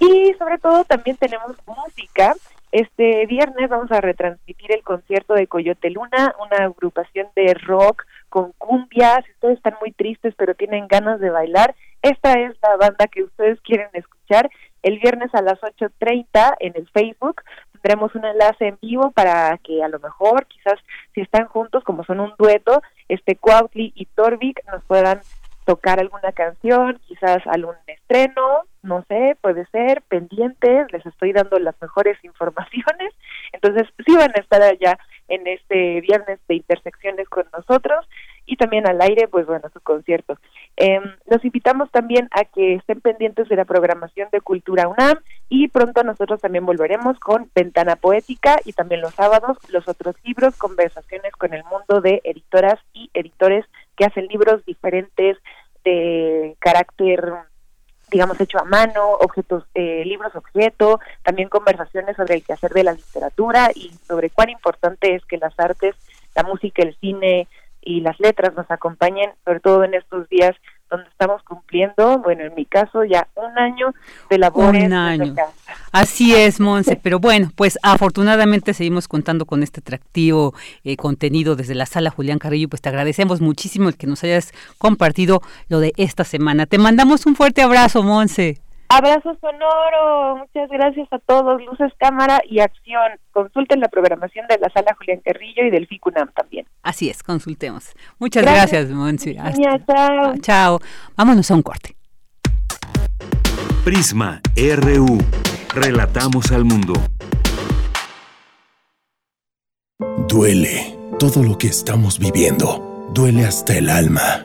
Y sobre todo también tenemos música. Este viernes vamos a retransmitir el concierto de Coyote Luna, una agrupación de rock con cumbias, si ustedes están muy tristes pero tienen ganas de bailar, esta es la banda que ustedes quieren escuchar. El viernes a las 8.30 en el Facebook tendremos un enlace en vivo para que a lo mejor, quizás si están juntos, como son un dueto, este Cuautli y Torvik nos puedan tocar alguna canción, quizás algún estreno, no sé, puede ser, pendientes, les estoy dando las mejores informaciones. Entonces, sí van a estar allá en este viernes de intersecciones con nosotros y también al aire, pues bueno, su concierto. Eh, los invitamos también a que estén pendientes de la programación de Cultura UNAM y pronto nosotros también volveremos con Ventana Poética y también los sábados los otros libros, conversaciones con el mundo de editoras y editores que hacen libros diferentes de carácter digamos, hecho a mano, objetos, eh, libros objeto, también conversaciones sobre el quehacer de la literatura y sobre cuán importante es que las artes, la música, el cine y las letras nos acompañen, sobre todo en estos días donde estamos cumpliendo, bueno, en mi caso ya un año de labores. Un año. Así es, Monse, pero bueno, pues afortunadamente seguimos contando con este atractivo eh, contenido desde la sala Julián Carrillo, pues te agradecemos muchísimo el que nos hayas compartido lo de esta semana. Te mandamos un fuerte abrazo, Monse. Abrazo sonoro, muchas gracias a todos, luces, cámara y acción. Consulten la programación de la sala Julián Carrillo y del FICUNAM también. Así es, consultemos. Muchas gracias, gracias chao. chao. Vámonos a un corte. Prisma RU. Relatamos al mundo. Duele todo lo que estamos viviendo. Duele hasta el alma.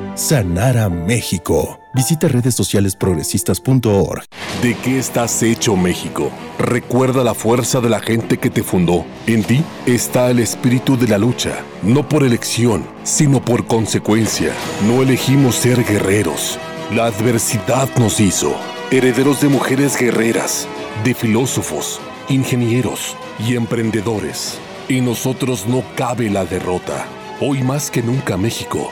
sanar a México. Visita redes sociales progresistas.org. ¿De qué estás hecho México? Recuerda la fuerza de la gente que te fundó. En ti está el espíritu de la lucha, no por elección, sino por consecuencia. No elegimos ser guerreros. La adversidad nos hizo. herederos de mujeres guerreras, de filósofos, ingenieros y emprendedores. En nosotros no cabe la derrota. Hoy más que nunca México,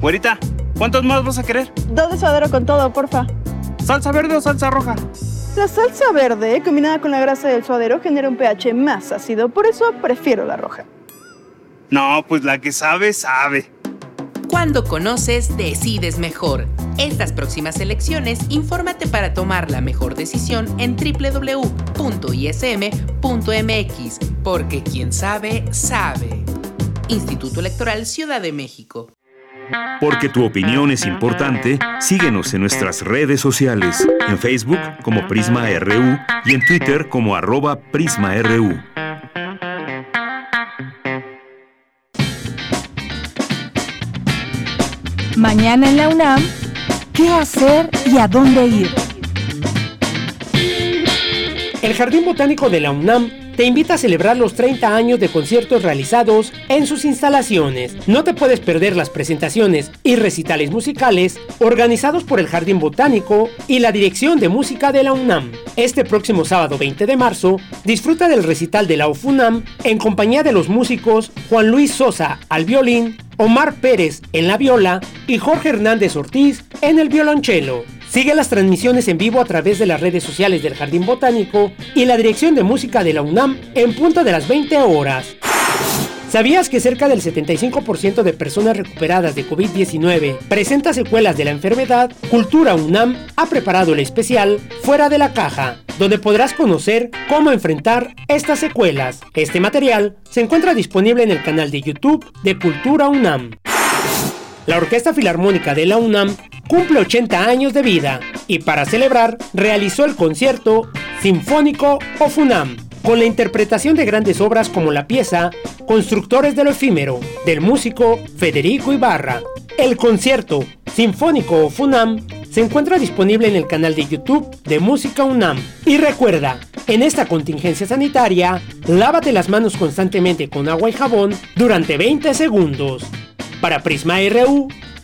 Güerita, ¿cuántos más vas a querer? Dos de suadero con todo, porfa. ¿Salsa verde o salsa roja? La salsa verde, combinada con la grasa del suadero, genera un pH más ácido, por eso prefiero la roja. No, pues la que sabe, sabe. Cuando conoces, decides mejor. Estas próximas elecciones, infórmate para tomar la mejor decisión en www.ism.mx, porque quien sabe, sabe. Instituto Electoral Ciudad de México. Porque tu opinión es importante, síguenos en nuestras redes sociales, en Facebook como Prisma RU y en Twitter como arroba PrismaRU. Mañana en la UNAM, ¿qué hacer y a dónde ir? El Jardín Botánico de la UNAM te invita a celebrar los 30 años de conciertos realizados en sus instalaciones. No te puedes perder las presentaciones y recitales musicales organizados por el Jardín Botánico y la Dirección de Música de la UNAM. Este próximo sábado 20 de marzo, disfruta del recital de la UFUNAM en compañía de los músicos Juan Luis Sosa al violín, Omar Pérez en la viola y Jorge Hernández Ortiz en el violonchelo. Sigue las transmisiones en vivo a través de las redes sociales del Jardín Botánico y la Dirección de Música de la UNAM en punto de las 20 horas. ¿Sabías que cerca del 75% de personas recuperadas de COVID-19 presenta secuelas de la enfermedad? Cultura UNAM ha preparado el especial Fuera de la Caja, donde podrás conocer cómo enfrentar estas secuelas. Este material se encuentra disponible en el canal de YouTube de Cultura UNAM. La Orquesta Filarmónica de la UNAM cumple 80 años de vida y para celebrar realizó el concierto Sinfónico of UNAM con la interpretación de grandes obras como la pieza Constructores de lo Efímero del músico Federico Ibarra. El concierto Sinfónico of UNAM se encuentra disponible en el canal de YouTube de Música UNAM. Y recuerda, en esta contingencia sanitaria, lávate las manos constantemente con agua y jabón durante 20 segundos. Para Prisma RU,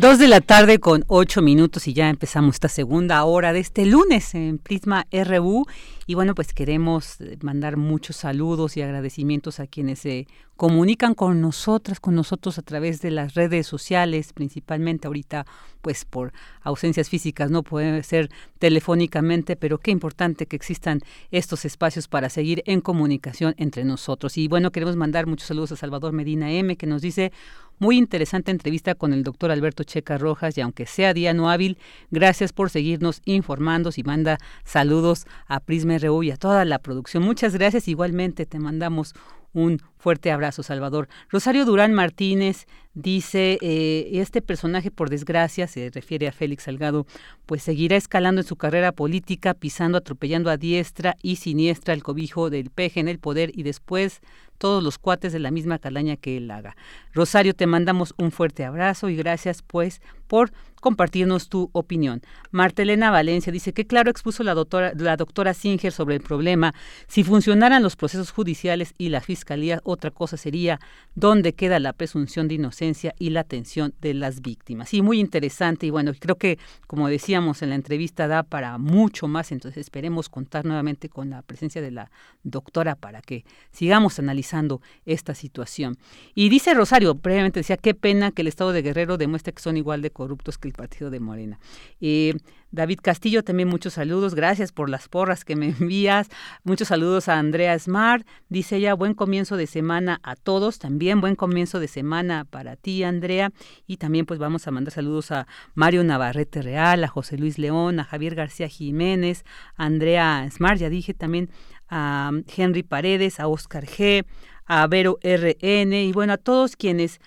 Dos de la tarde con ocho minutos y ya empezamos esta segunda hora de este lunes en Prisma RU. Y bueno, pues queremos eh, mandar muchos saludos y agradecimientos a quienes se comunican con nosotras, con nosotros a través de las redes sociales, principalmente ahorita, pues por ausencias físicas, no puede ser telefónicamente, pero qué importante que existan estos espacios para seguir en comunicación entre nosotros. Y bueno, queremos mandar muchos saludos a Salvador Medina M, que nos dice muy interesante entrevista con el doctor Alberto Checa Rojas y aunque sea día no hábil, gracias por seguirnos informando y manda saludos a Prisma RU y a toda la producción. Muchas gracias. Igualmente te mandamos un fuerte abrazo, Salvador. Rosario Durán Martínez dice, eh, este personaje, por desgracia, se refiere a Félix Salgado, pues seguirá escalando en su carrera política, pisando, atropellando a diestra y siniestra el cobijo del peje en el poder y después todos los cuates de la misma calaña que él haga. Rosario, te mandamos un fuerte abrazo y gracias pues por compartirnos tu opinión. Martelena Valencia dice que claro expuso la doctora, la doctora Singer sobre el problema. Si funcionaran los procesos judiciales y la fiscalía, otra cosa sería dónde queda la presunción de inocencia y la atención de las víctimas. Y muy interesante y bueno, creo que como decíamos en la entrevista da para mucho más, entonces esperemos contar nuevamente con la presencia de la doctora para que sigamos analizando esta situación. Y dice Rosario, previamente decía, qué pena que el Estado de Guerrero demuestre que son igual de corruptos que el partido de Morena. Eh, David Castillo, también muchos saludos. Gracias por las porras que me envías. Muchos saludos a Andrea Smart. Dice ella, buen comienzo de semana a todos. También buen comienzo de semana para ti, Andrea. Y también pues vamos a mandar saludos a Mario Navarrete Real, a José Luis León, a Javier García Jiménez, a Andrea Smart, ya dije también a Henry Paredes, a Oscar G, a Vero RN y bueno, a todos quienes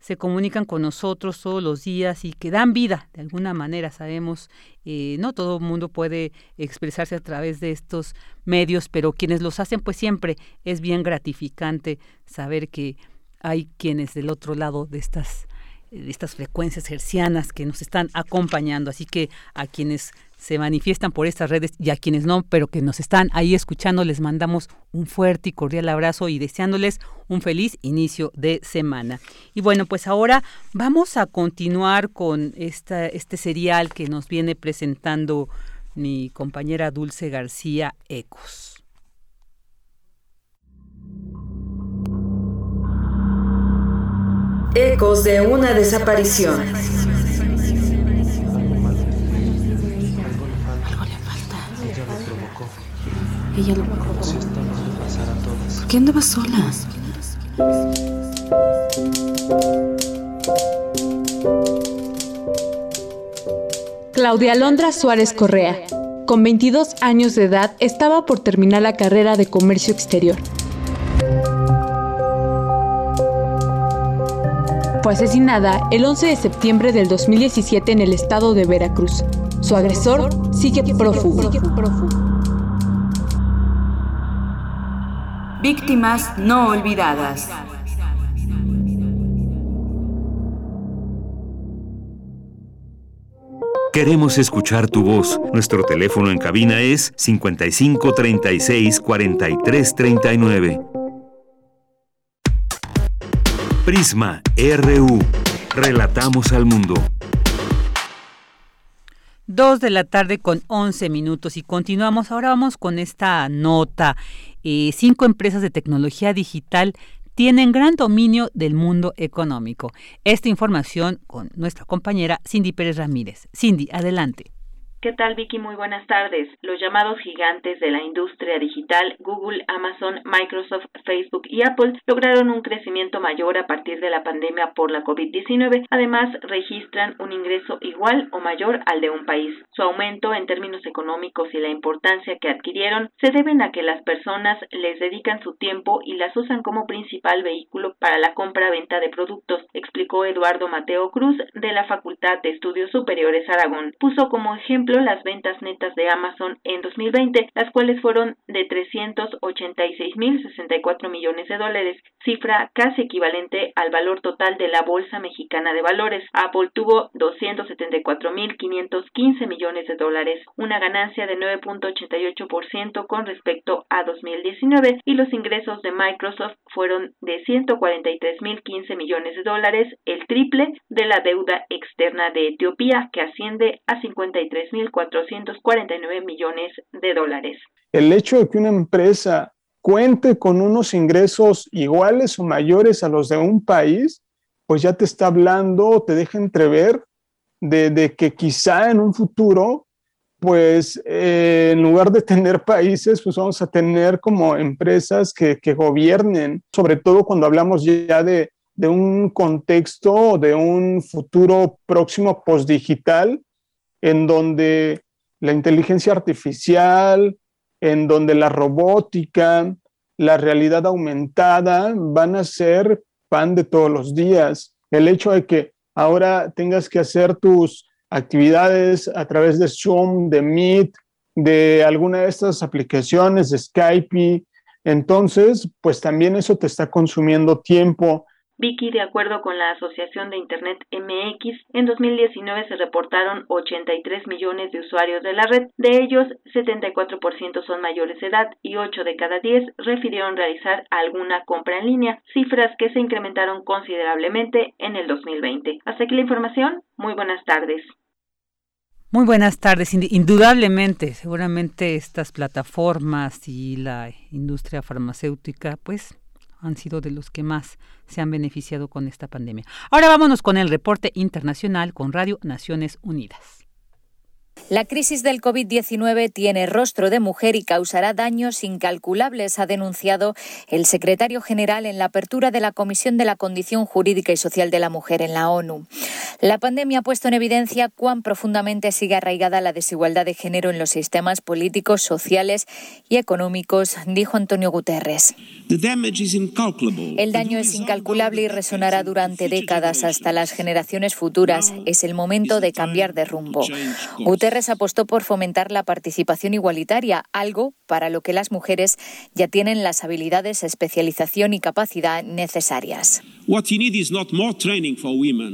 se comunican con nosotros todos los días y que dan vida de alguna manera. Sabemos, eh, no todo el mundo puede expresarse a través de estos medios, pero quienes los hacen, pues siempre es bien gratificante saber que hay quienes del otro lado de estas estas frecuencias hercianas que nos están acompañando. Así que a quienes se manifiestan por estas redes y a quienes no, pero que nos están ahí escuchando, les mandamos un fuerte y cordial abrazo y deseándoles un feliz inicio de semana. Y bueno, pues ahora vamos a continuar con esta, este serial que nos viene presentando mi compañera Dulce García Ecos. Ecos de una desaparición. Ella lo provocó. ¿Por qué andaba sola? Claudia Alondra Suárez Correa, con 22 años de edad, estaba por terminar la carrera de comercio exterior. Fue asesinada el 11 de septiembre del 2017 en el estado de Veracruz. Su agresor sigue prófugo. Víctimas no olvidadas. Queremos escuchar tu voz. Nuestro teléfono en cabina es 55 36 43 39. Prisma RU. Relatamos al mundo. Dos de la tarde con 11 minutos y continuamos. Ahora vamos con esta nota. Eh, cinco empresas de tecnología digital tienen gran dominio del mundo económico. Esta información con nuestra compañera Cindy Pérez Ramírez. Cindy, adelante. ¿Qué tal Vicky? Muy buenas tardes. Los llamados gigantes de la industria digital, Google, Amazon, Microsoft, Facebook y Apple, lograron un crecimiento mayor a partir de la pandemia por la COVID-19. Además, registran un ingreso igual o mayor al de un país. Su aumento en términos económicos y la importancia que adquirieron se deben a que las personas les dedican su tiempo y las usan como principal vehículo para la compra-venta de productos, explicó Eduardo Mateo Cruz de la Facultad de Estudios Superiores Aragón. Puso como ejemplo las ventas netas de Amazon en 2020, las cuales fueron de 386.064 millones de dólares, cifra casi equivalente al valor total de la Bolsa Mexicana de Valores. Apple tuvo 274.515 millones de dólares, una ganancia de 9.88% con respecto a 2019 y los ingresos de Microsoft fueron de 143.015 millones de dólares, el triple de la deuda externa de Etiopía que asciende a 53.449 millones de dólares. El hecho de que una empresa cuente con unos ingresos iguales o mayores a los de un país, pues ya te está hablando, te deja entrever de, que quizá en un futuro, pues eh, en lugar de tener países, pues vamos a tener como empresas que, gobiernen, sobre todo cuando hablamos ya de, de un contexto, de un futuro próximo postdigital, en donde la inteligencia artificial, en donde la robótica, la realidad aumentada van a ser pan de todos los días. El hecho de que ahora tengas que hacer tus actividades a través de Zoom, de Meet, de alguna de estas aplicaciones, de Skype, entonces, pues también eso te está consumiendo tiempo Vicky, de acuerdo con la Asociación de Internet MX, en 2019 se reportaron 83 millones de usuarios de la red. De ellos, 74% son mayores de edad y 8 de cada 10 refirieron realizar alguna compra en línea, cifras que se incrementaron considerablemente en el 2020. Hasta aquí la información. Muy buenas tardes. Muy buenas tardes. Indudablemente, seguramente estas plataformas y la industria farmacéutica, pues han sido de los que más se han beneficiado con esta pandemia. Ahora vámonos con el reporte internacional con Radio Naciones Unidas. La crisis del COVID-19 tiene rostro de mujer y causará daños incalculables, ha denunciado el secretario general en la apertura de la Comisión de la Condición Jurídica y Social de la Mujer en la ONU. La pandemia ha puesto en evidencia cuán profundamente sigue arraigada la desigualdad de género en los sistemas políticos, sociales y económicos, dijo Antonio Guterres. El daño es incalculable y resonará durante décadas hasta las generaciones futuras. Es el momento de cambiar de rumbo. Guterres apostó por fomentar la participación igualitaria, algo para lo que las mujeres ya tienen las habilidades, especialización y capacidad necesarias.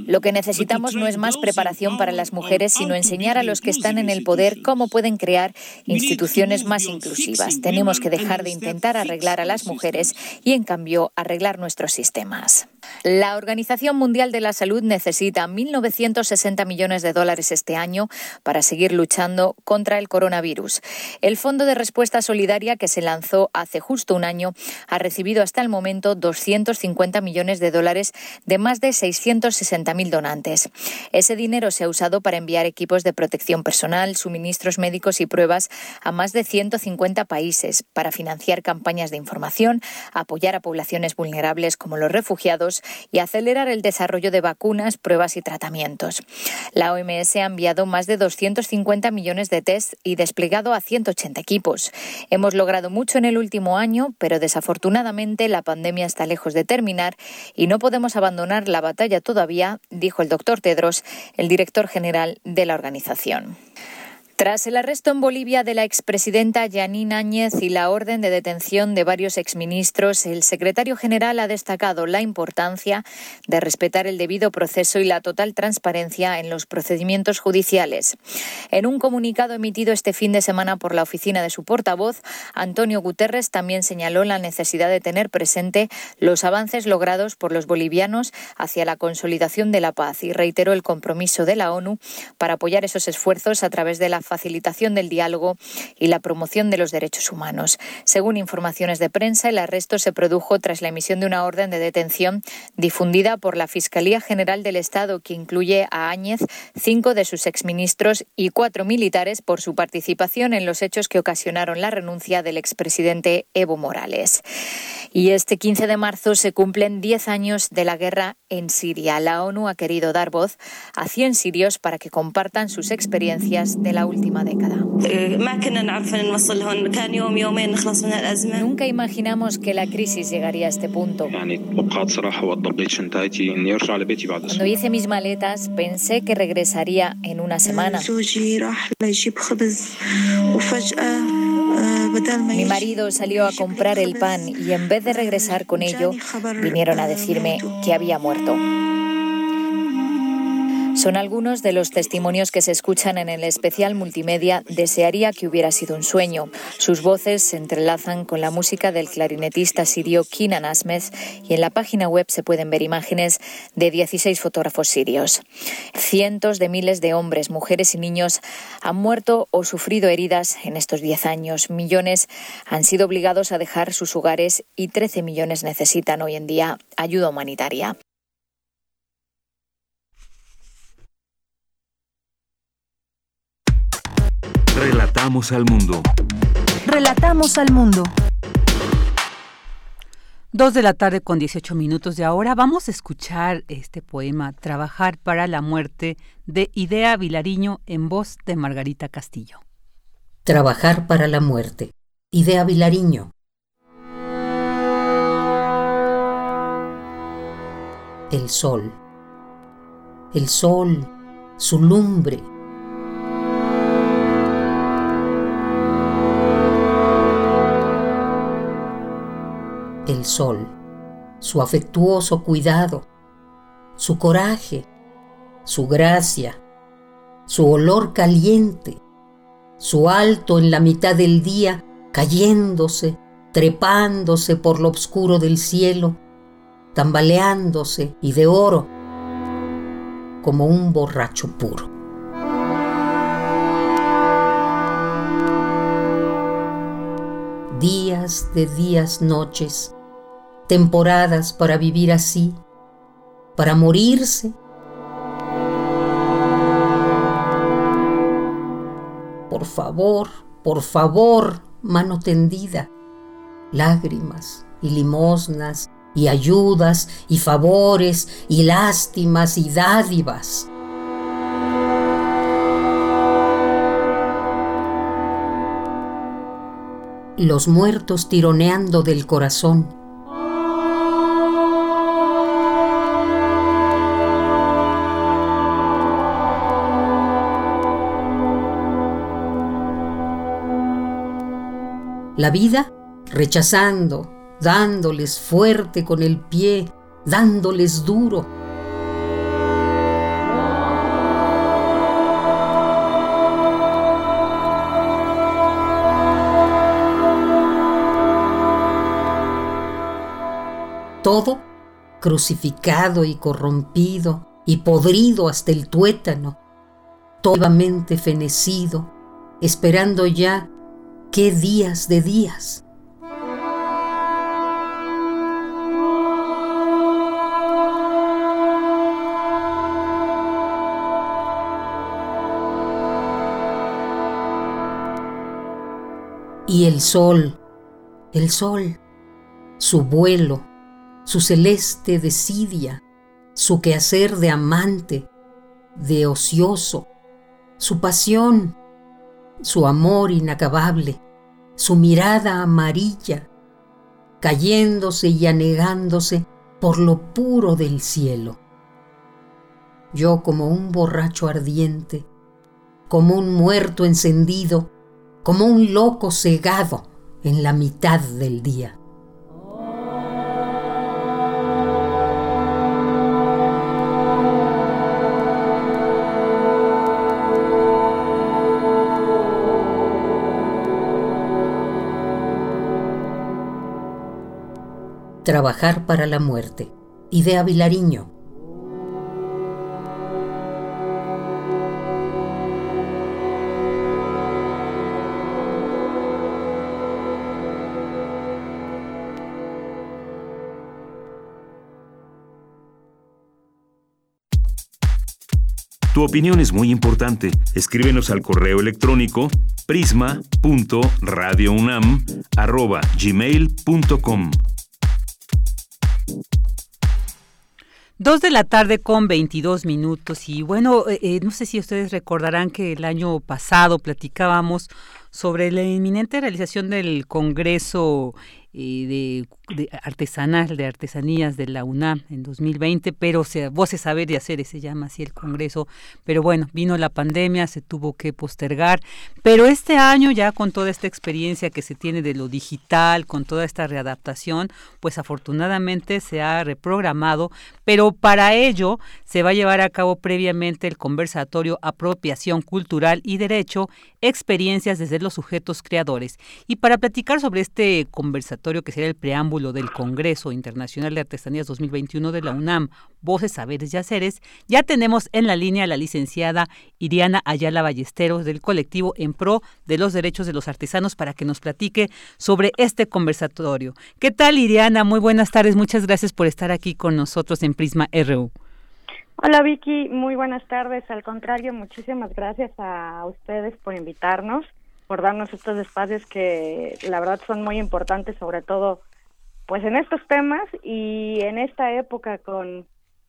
Lo que necesitamos no es más preparación para las mujeres, sino enseñar a los que están en el poder cómo pueden crear instituciones más inclusivas. Tenemos que dejar de intentar arreglar a las mujeres y, en cambio, arreglar nuestros sistemas. La Organización Mundial de la Salud necesita 1.960 millones de dólares este año para seguir luchando contra el coronavirus. El Fondo de Respuesta Solidaria, que se lanzó hace justo un año, ha recibido hasta el momento 250 millones de dólares de más de 660.000 donantes. Ese dinero se ha usado para enviar equipos de protección personal, suministros médicos y pruebas a más de 150 países, para financiar campañas de información, apoyar a poblaciones vulnerables como los refugiados, y acelerar el desarrollo de vacunas, pruebas y tratamientos. La OMS ha enviado más de 250 millones de test y desplegado a 180 equipos. Hemos logrado mucho en el último año, pero desafortunadamente la pandemia está lejos de terminar y no podemos abandonar la batalla todavía, dijo el doctor Tedros, el director general de la organización. Tras el arresto en Bolivia de la expresidenta Janine Áñez y la orden de detención de varios exministros, el secretario general ha destacado la importancia de respetar el debido proceso y la total transparencia en los procedimientos judiciales. En un comunicado emitido este fin de semana por la oficina de su portavoz, Antonio Guterres también señaló la necesidad de tener presente los avances logrados por los bolivianos hacia la consolidación de la paz y reiteró el compromiso de la ONU para apoyar esos esfuerzos a través de la facilitación del diálogo y la promoción de los derechos humanos. Según informaciones de prensa, el arresto se produjo tras la emisión de una orden de detención difundida por la Fiscalía General del Estado, que incluye a Áñez, cinco de sus exministros y cuatro militares por su participación en los hechos que ocasionaron la renuncia del expresidente Evo Morales. Y este 15 de marzo se cumplen 10 años de la guerra en Siria. La ONU ha querido dar voz a 100 sirios para que compartan sus experiencias de la última década. Nunca imaginamos que la crisis llegaría a este punto. Cuando hice mis maletas, pensé que regresaría en una semana. Mi marido salió a comprar el pan y en vez de regresar con ello, vinieron a decirme que había muerto. Son algunos de los testimonios que se escuchan en el especial multimedia Desearía que hubiera sido un sueño. Sus voces se entrelazan con la música del clarinetista sirio Kinan Asmez y en la página web se pueden ver imágenes de 16 fotógrafos sirios. Cientos de miles de hombres, mujeres y niños han muerto o sufrido heridas en estos 10 años. Millones han sido obligados a dejar sus hogares y 13 millones necesitan hoy en día ayuda humanitaria. Relatamos al mundo. Relatamos al mundo. Dos de la tarde con 18 minutos de ahora vamos a escuchar este poema Trabajar para la muerte de Idea Vilariño en voz de Margarita Castillo. Trabajar para la muerte. Idea Vilariño. El sol. El sol, su lumbre, el sol, su afectuoso cuidado, su coraje, su gracia, su olor caliente, su alto en la mitad del día, cayéndose, trepándose por lo oscuro del cielo, tambaleándose y de oro, como un borracho puro. Días de días, noches, temporadas para vivir así, para morirse. Por favor, por favor, mano tendida, lágrimas y limosnas y ayudas y favores y lástimas y dádivas. Los muertos tironeando del corazón. La vida rechazando, dándoles fuerte con el pie, dándoles duro todo crucificado y corrompido y podrido hasta el tuétano, todavamente fenecido, esperando ya qué días de días. Y el sol, el sol, su vuelo, su celeste desidia, su quehacer de amante, de ocioso, su pasión, su amor inacabable, su mirada amarilla, cayéndose y anegándose por lo puro del cielo. Yo como un borracho ardiente, como un muerto encendido, como un loco cegado en la mitad del día. Trabajar para la muerte. Idea Vilariño. Tu opinión es muy importante. Escríbenos al correo electrónico prisma.radiounam@gmail.com. Dos de la tarde con 22 minutos. Y bueno, eh, eh, no sé si ustedes recordarán que el año pasado platicábamos sobre la inminente realización del Congreso de, de, artesanal, de artesanías de la UNAM en 2020, pero se, Voces Saber y Hacer, se llama así el Congreso. Pero bueno, vino la pandemia, se tuvo que postergar. Pero este año, ya con toda esta experiencia que se tiene de lo digital, con toda esta readaptación, pues afortunadamente se ha reprogramado, pero para ello se va a llevar a cabo previamente el conversatorio Apropiación Cultural y Derecho, experiencias desde los sujetos creadores. Y para platicar sobre este conversatorio, que será el preámbulo del Congreso Internacional de Artesanías 2021 de la UNAM, Voces, Saberes y Haceres, ya tenemos en la línea a la licenciada Iriana Ayala Ballesteros del colectivo En Pro de los Derechos de los Artesanos para que nos platique sobre este conversatorio. ¿Qué tal, Iriana? Muy buenas tardes. Muchas gracias por estar aquí con nosotros en Prisma RU. Hola Vicky, muy buenas tardes. Al contrario, muchísimas gracias a ustedes por invitarnos por darnos estos espacios que la verdad son muy importantes, sobre todo pues en estos temas y en esta época con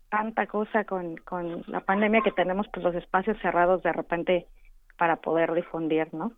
tanta cosa, con, con la pandemia que tenemos, pues los espacios cerrados de repente para poder difundir, ¿no?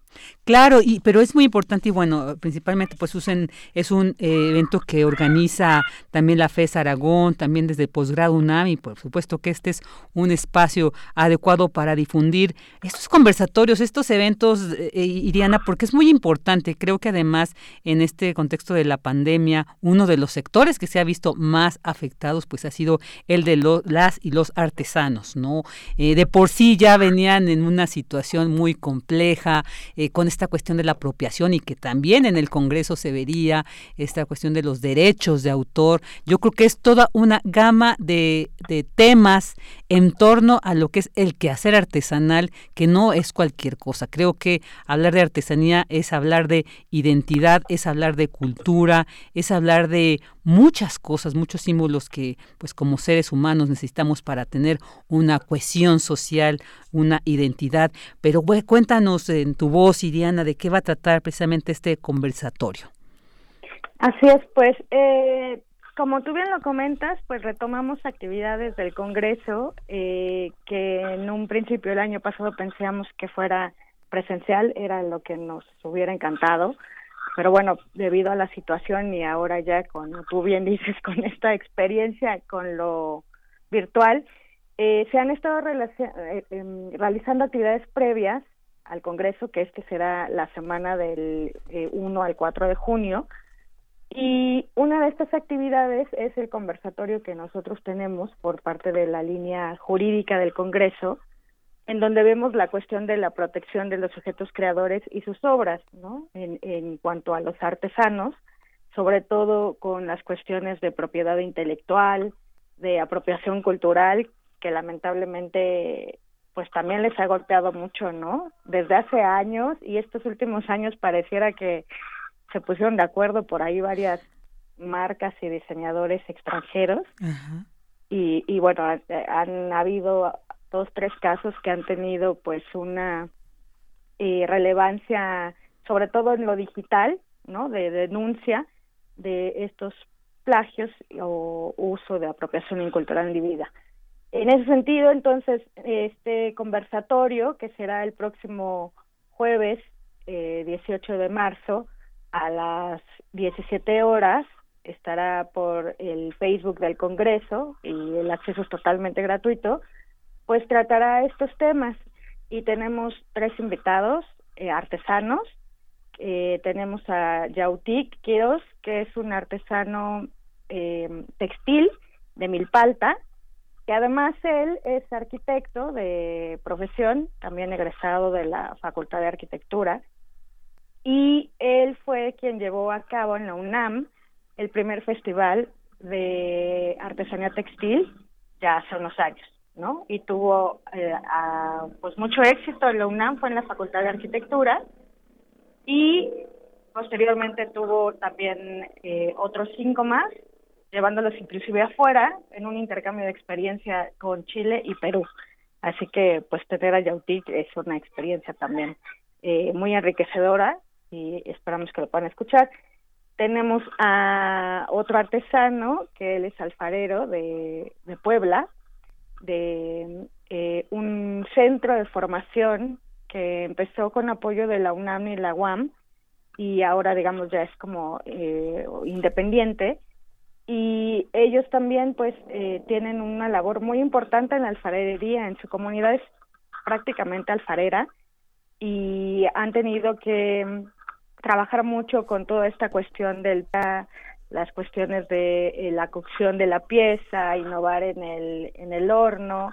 Claro, y pero es muy importante y bueno, principalmente pues usen es un eh, evento que organiza también la FES Aragón, también desde posgrado UNAM y por supuesto que este es un espacio adecuado para difundir estos conversatorios, estos eventos, eh, eh, Iriana, porque es muy importante. Creo que además en este contexto de la pandemia, uno de los sectores que se ha visto más afectados pues ha sido el de las y los artesanos, ¿no? de por sí ya venían en una situación muy compleja, eh, con esta cuestión de la apropiación y que también en el Congreso se vería esta cuestión de los derechos de autor. Yo creo que es toda una gama de, de temas en torno a lo que es el quehacer artesanal, que no es cualquier cosa. Creo que hablar de artesanía es hablar de identidad, es hablar de cultura, es hablar de muchas cosas, muchos símbolos que pues como seres humanos necesitamos para tener una cohesión social, una identidad. Pero cuéntanos en tu voz, Iriana, de qué va a tratar precisamente este conversatorio. Así es, pues eh, como tú bien lo comentas, pues retomamos actividades del Congreso eh, que en un principio el año pasado pensamos que fuera presencial, era lo que nos hubiera encantado. Pero bueno, debido a la situación y ahora ya, como tú bien dices, con esta experiencia con lo virtual, eh, se han estado eh, em, realizando actividades previas al Congreso, que este será la semana del 1 eh, al 4 de junio, y una de estas actividades es el conversatorio que nosotros tenemos por parte de la línea jurídica del Congreso, en donde vemos la cuestión de la protección de los sujetos creadores y sus obras, ¿no? En, en cuanto a los artesanos, sobre todo con las cuestiones de propiedad intelectual, de apropiación cultural, que lamentablemente pues también les ha golpeado mucho, ¿no? Desde hace años y estos últimos años pareciera que se pusieron de acuerdo por ahí varias marcas y diseñadores extranjeros y, y bueno, han habido dos, tres casos que han tenido pues una eh, relevancia, sobre todo en lo digital, ¿no? De denuncia de estos plagios o uso de apropiación incultural indebida. En ese sentido, entonces, este conversatorio, que será el próximo jueves eh, 18 de marzo a las 17 horas, estará por el Facebook del Congreso y el acceso es totalmente gratuito pues tratará estos temas y tenemos tres invitados eh, artesanos. Eh, tenemos a Yautik Quiroz, que es un artesano eh, textil de Milpalta, que además él es arquitecto de profesión, también egresado de la Facultad de Arquitectura, y él fue quien llevó a cabo en la UNAM el primer festival de artesanía textil ya hace unos años. ¿no? Y tuvo eh, pues mucho éxito en la UNAM, fue en la Facultad de Arquitectura y posteriormente tuvo también eh, otros cinco más, llevándolos inclusive afuera en un intercambio de experiencia con Chile y Perú. Así que pues tener a Yautic es una experiencia también eh, muy enriquecedora y esperamos que lo puedan escuchar. tenemos a otro artesano, que él es alfarero de, de Puebla, de eh, un centro de formación que empezó con apoyo de la UNAM y la UAM y ahora digamos ya es como eh, independiente y ellos también pues eh, tienen una labor muy importante en la alfarería en su comunidad es prácticamente alfarera y han tenido que trabajar mucho con toda esta cuestión del las cuestiones de eh, la cocción de la pieza, innovar en el en el horno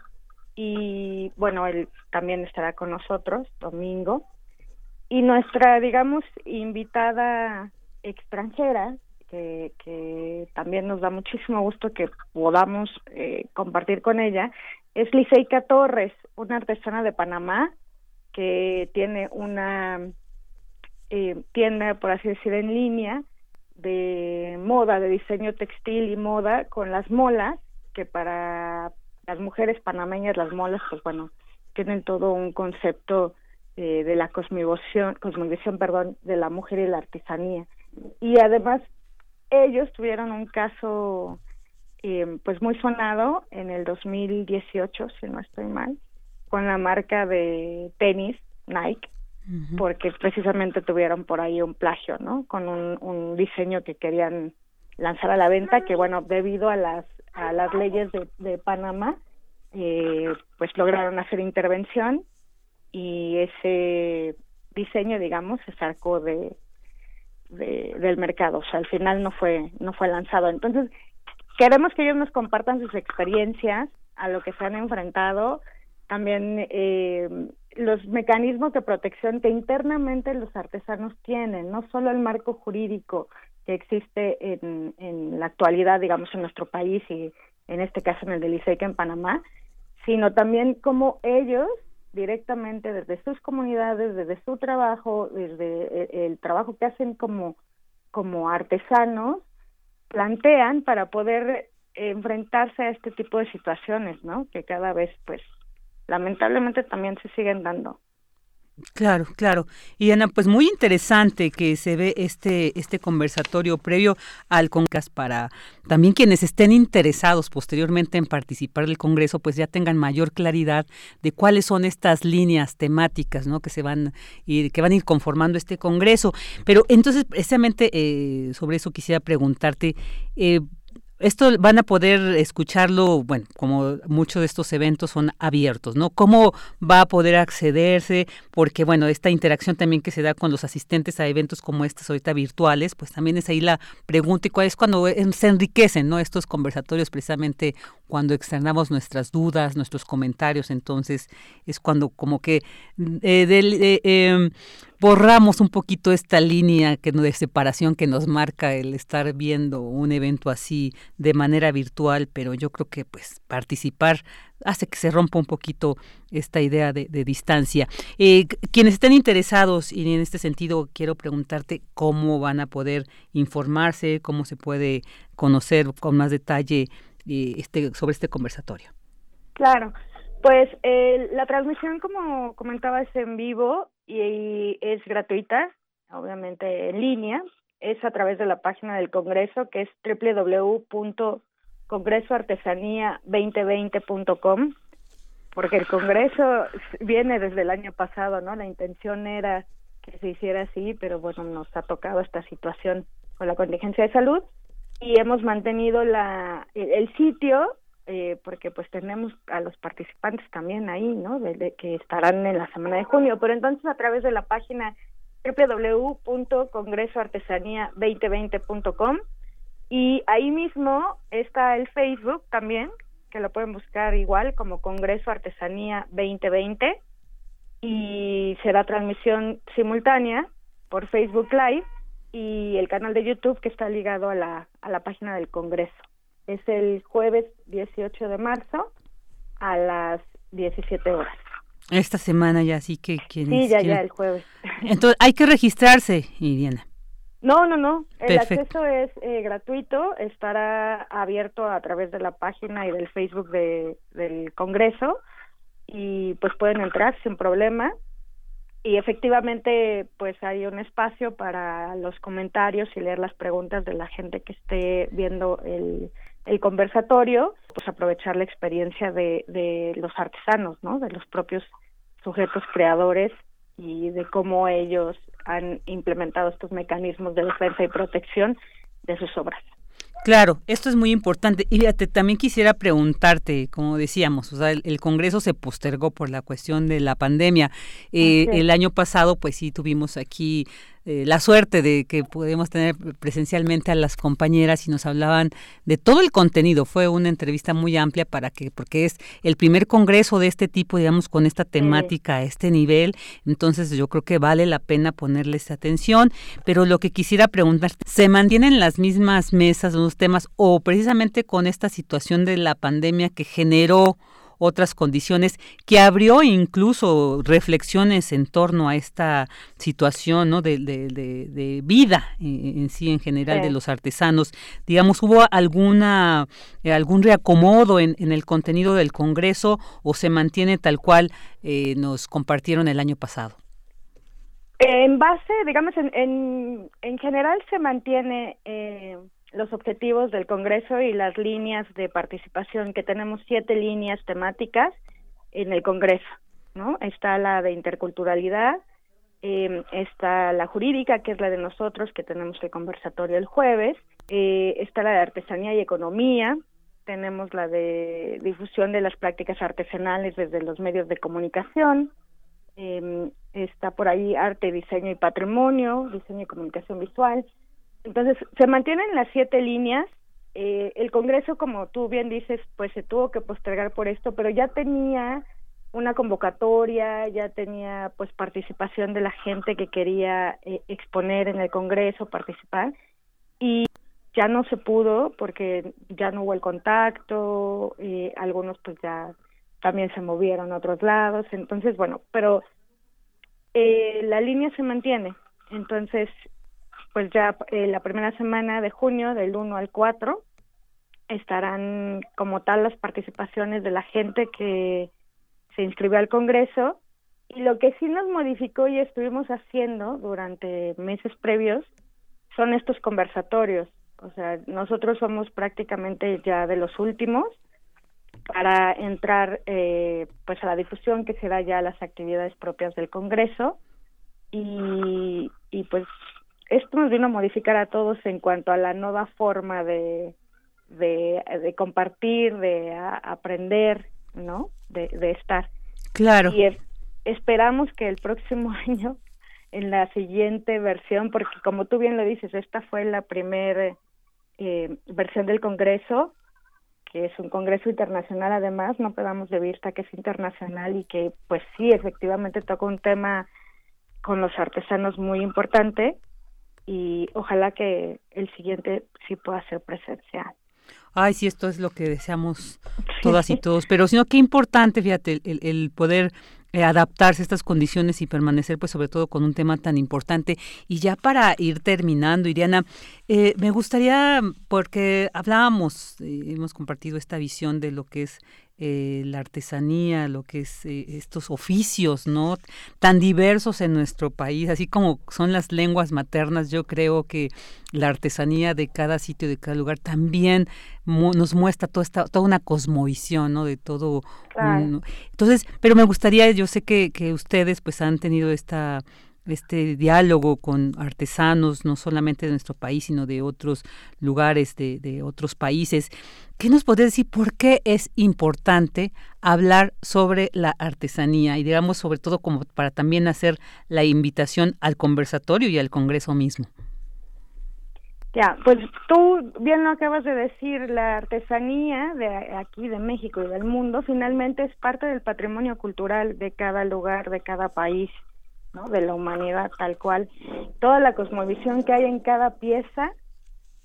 y bueno, él también estará con nosotros domingo. Y nuestra, digamos, invitada extranjera, que, que también nos da muchísimo gusto que podamos eh, compartir con ella, es Liceika Torres, una artesana de Panamá que tiene una eh, tienda, por así decir, en línea de moda, de diseño textil y moda con las molas, que para las mujeres panameñas, las molas, pues bueno, tienen todo un concepto eh, de la cosmovisión, cosmovisión, perdón, de la mujer y la artesanía. Y además ellos tuvieron un caso eh, pues muy sonado en el 2018, si no estoy mal, con la marca de tenis Nike, porque precisamente tuvieron por ahí un plagio, ¿no? Con un, diseño que querían lanzar a la venta, que bueno, debido a las a las leyes de, de Panamá, eh, pues lograron hacer intervención y ese diseño, digamos, se sacó de, de, del mercado. O sea, al final no fue no fue lanzado. Entonces queremos que ellos nos compartan sus experiencias a lo que se han enfrentado, también eh, los mecanismos de protección que internamente los artesanos tienen, no solo el marco jurídico que existe en, en la actualidad, digamos, en nuestro país y en este caso en el del ISEC en Panamá, sino también cómo ellos directamente desde sus comunidades, desde su trabajo, desde el, trabajo que hacen como, como artesanos, plantean para poder enfrentarse a este tipo de situaciones, ¿no? Que cada vez, pues, lamentablemente también se siguen dando. Claro, claro. Y Ana, pues muy interesante que se ve este, este conversatorio previo al Congreso para también quienes estén interesados posteriormente en participar del Congreso, pues ya tengan mayor claridad de cuáles son estas líneas temáticas, ¿no? Que se van que van a ir conformando este Congreso. Pero entonces, precisamente eh, sobre eso quisiera preguntarte. Eh, esto van a poder escucharlo, bueno, como muchos de estos eventos son abiertos, ¿no? ¿Cómo va a poder accederse? Porque, bueno, esta interacción también que se da con los asistentes a eventos como estos ahorita virtuales, pues también es ahí la pregunta y cuál es cuando se enriquecen, ¿no? Estos conversatorios precisamente cuando externamos nuestras dudas, nuestros comentarios, entonces es cuando como que eh, eh, em, borramos un poquito esta línea que de separación que nos marca el estar viendo un evento así de manera virtual, pero yo creo que pues participar hace que se rompa un poquito esta idea de, distancia. Eh, quienes estén interesados y en este sentido quiero preguntarte cómo van a poder informarse, cómo se puede conocer con más detalle este, sobre este conversatorio. Claro, pues eh, la transmisión, como comentaba, es en vivo y, es gratuita, obviamente en línea. Es a través de la página del Congreso, que es www.congresoartesanía2020.com, porque el Congreso viene desde el año pasado, ¿no? La intención era que se hiciera así, pero bueno, nos ha tocado esta situación con la contingencia de salud y hemos mantenido la el, sitio eh, porque pues tenemos a los participantes también ahí, ¿no? De, que estarán en la semana de junio, pero entonces a través de la página www.congresoartesanía2020.com y ahí mismo está el Facebook también, que lo pueden buscar igual como Congreso Artesanía 2020 y será transmisión simultánea por Facebook Live y el canal de YouTube que está ligado a la, a la página del Congreso. Es el jueves 18 de marzo a las 17 horas. Esta semana ya, así que Sí, ya, ya, el jueves. Entonces, hay que registrarse, Iriana. No, no, no. El acceso es eh, gratuito, estará abierto a través de la página y del Facebook de, del Congreso y pues pueden entrar sin problema y efectivamente pues hay un espacio para los comentarios y leer las preguntas de la gente que esté viendo el, el conversatorio, pues aprovechar la experiencia de, de los artesanos, ¿no? De los propios sujetos creadores y de cómo ellos han implementado estos mecanismos de defensa y protección de sus obras. Claro, esto es muy importante. Y fíjate, también quisiera preguntarte, como decíamos, o sea, el, Congreso se postergó por la cuestión de la pandemia. Eh, el año pasado, pues sí, tuvimos aquí eh, la suerte de que pudimos tener presencialmente a las compañeras y nos hablaban de todo el contenido. Fue una entrevista muy amplia para que, porque es el primer congreso de este tipo, digamos, con esta temática a este nivel. Entonces yo creo que vale la pena ponerles atención. Pero lo que quisiera preguntar, ¿se mantienen las mismas mesas, los temas, o precisamente con esta situación de la pandemia que generó otras condiciones, que abrió incluso reflexiones en torno a esta situación ¿no? de, de, vida en, sí en general de los artesanos. Digamos, ¿hubo alguna eh, algún reacomodo en, en, el contenido del Congreso o se mantiene tal cual eh, nos compartieron el año pasado? En base, digamos, en, en, en general se mantiene eh, los objetivos del Congreso y las líneas de participación, que tenemos siete líneas temáticas en el Congreso, ¿no? Está la de interculturalidad, eh, está la jurídica, que es la de nosotros, que tenemos el conversatorio el jueves, eh, está la de artesanía y economía, tenemos la de difusión de las prácticas artesanales desde los medios de comunicación, eh, está por ahí arte, diseño y patrimonio, diseño y comunicación visual, entonces, se mantienen las siete líneas. Eh, el Congreso, como tú bien dices, pues se tuvo que postergar por esto, pero ya tenía una convocatoria, ya tenía pues participación de la gente que quería eh, exponer en el Congreso, participar, y ya no se pudo porque ya no hubo el contacto, eh, algunos pues ya también se movieron a otros lados, entonces bueno, pero la línea se mantiene, entonces pues ya eh, la primera semana de junio, del 1 al 4, estarán como tal las participaciones de la gente que se inscribió al Congreso. Y lo que sí nos modificó y estuvimos haciendo durante meses previos son estos conversatorios. O sea, nosotros somos prácticamente ya de los últimos para entrar eh, pues a la difusión que se da ya a las actividades propias del Congreso y, y pues esto nos vino a modificar a todos en cuanto a la nueva forma de, de, compartir, de aprender, ¿no? De, estar. Claro. Y esperamos que el próximo año, en la siguiente versión, porque como tú bien lo dices, esta fue la primera eh, versión del Congreso, que es un Congreso internacional además, no perdamos de vista que es internacional y que pues sí, efectivamente toca un tema con los artesanos muy importante y ojalá que el siguiente sí pueda ser presencial. Ay, sí, esto es lo que deseamos todas y todos, pero sino qué importante, fíjate, el, el poder eh, adaptarse a estas condiciones y permanecer pues sobre todo con un tema tan importante. Y ya para ir terminando, Iriana, eh, me gustaría, porque hablábamos, eh, hemos compartido esta visión de lo que es eh, la artesanía, lo que es eh, estos oficios, ¿no? Tan diversos en nuestro país, así como son las lenguas maternas, yo creo que la artesanía de cada sitio, de cada lugar, también nos muestra toda esta, toda una cosmovisión, ¿no? De todo. entonces, pero me gustaría, yo sé que, que ustedes pues han tenido esta este diálogo con artesanos, no solamente de nuestro país, sino de otros lugares, de, otros países. ¿Qué nos podría decir por qué es importante hablar sobre la artesanía y digamos sobre todo como para también hacer la invitación al conversatorio y al Congreso mismo? Ya, pues tú bien lo acabas de decir, la artesanía de aquí, de México y del mundo, finalmente es parte del patrimonio cultural de cada lugar, de cada país. ¿No? de la humanidad tal cual. Toda la cosmovisión que hay en cada pieza,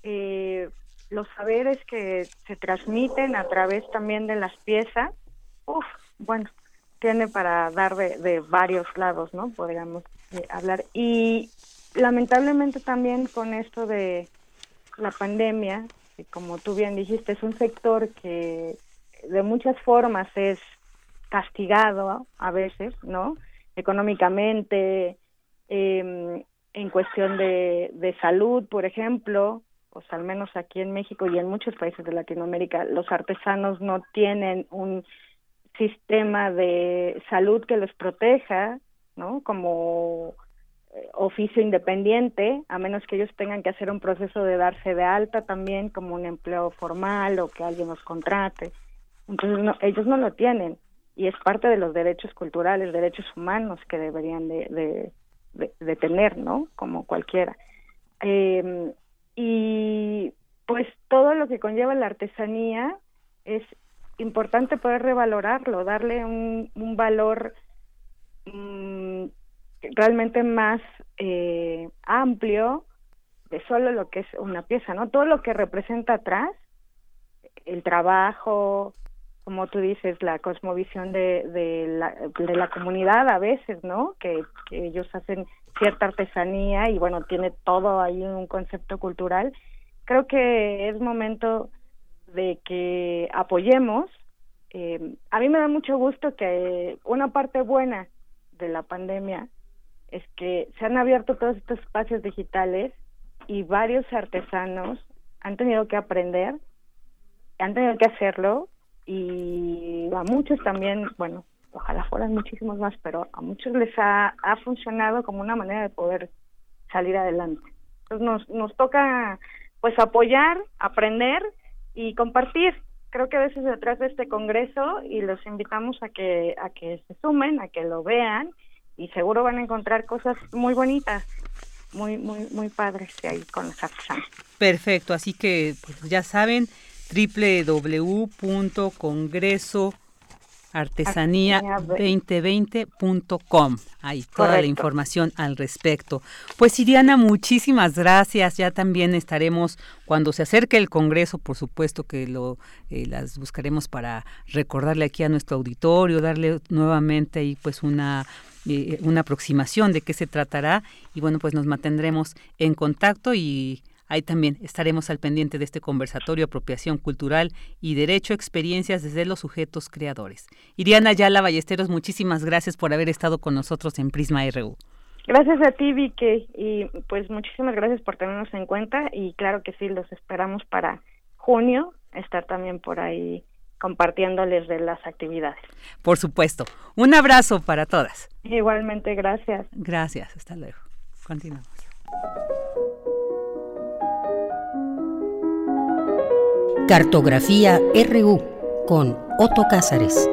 eh, los saberes que se transmiten a través también de las piezas, uff, bueno, tiene para dar de, varios lados, ¿no? Podríamos eh, hablar. Y lamentablemente también con esto de la pandemia, que como tú bien dijiste, es un sector que de muchas formas es castigado a veces, ¿no? Económicamente, em, en cuestión de, de salud, por ejemplo, pues al menos aquí en México y en muchos países de Latinoamérica, los artesanos no tienen un sistema de salud que los proteja, ¿no? Como eh, oficio independiente, a menos que ellos tengan que hacer un proceso de darse de alta también como un empleo formal o que alguien los contrate. Entonces no, ellos no lo tienen y es parte de los derechos culturales, derechos humanos que deberían de, de, tener, ¿no? Como cualquiera. Eh, y pues todo lo que conlleva la artesanía es importante poder revalorarlo, darle un, un valor mm, realmente más eh, amplio de solo lo que es una pieza, ¿no? Todo lo que representa atrás, el trabajo, como tú dices, la cosmovisión de, de, la, de la comunidad a veces, ¿no? Que, ellos hacen cierta artesanía y bueno, tiene todo ahí un concepto cultural. Creo que es momento de que apoyemos. Eh, a mí me da mucho gusto que una parte buena de la pandemia es que se han abierto todos estos espacios digitales y varios artesanos han tenido que aprender, han tenido que hacerlo y a muchos también, bueno, ojalá fueran muchísimos más, pero a muchos les ha, ha funcionado como una manera de poder salir adelante. Entonces nos, nos toca pues apoyar, aprender y compartir. Creo que a veces detrás de este congreso y los invitamos a que a que se sumen, a que lo vean y seguro van a encontrar cosas muy bonitas, muy, muy, muy padres ahí con los artesanos. Perfecto, así que pues, ya saben, www.congreso artesanía2020.com. Ahí toda la información al respecto. Pues Iriana, muchísimas gracias. Ya también estaremos cuando se acerque el Congreso, por supuesto que lo eh, las buscaremos para recordarle aquí a nuestro auditorio, darle nuevamente ahí pues una eh, una aproximación de qué se tratará y bueno, pues nos mantendremos en contacto y ahí también estaremos al pendiente de este conversatorio Apropiación Cultural y Derecho Experiencias desde los sujetos creadores. Iriana Ayala Ballesteros, muchísimas gracias por haber estado con nosotros en Prisma RU. Gracias a ti, Vicky, y pues muchísimas gracias por tenernos en cuenta y claro que sí, los esperamos para junio, estar también por ahí compartiéndoles de las actividades. Por supuesto. Un abrazo para todas. Igualmente, gracias. Gracias, hasta luego. Continuamos. Cartografía RU con Otto Cázares.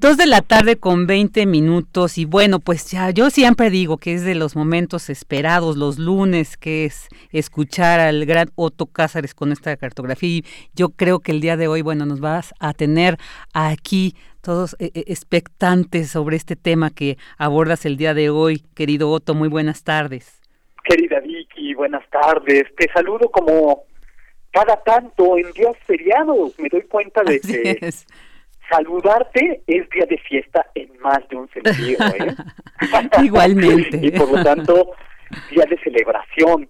Dos de la tarde con 20 minutos y bueno, pues ya yo siempre digo que es de los momentos esperados los lunes, que es escuchar al gran Otto Cázares con esta cartografía y yo creo que el día de hoy, bueno, nos vas a tener aquí todos eh, eh, expectantes sobre este tema que abordas el día de hoy, querido Otto, muy buenas tardes. Querida Vicky, buenas tardes, te saludo como cada tanto en días feriados, me doy cuenta de que saludarte es día de fiesta en más de un sentido, ¿eh? Igualmente. y por lo tanto, día de celebración.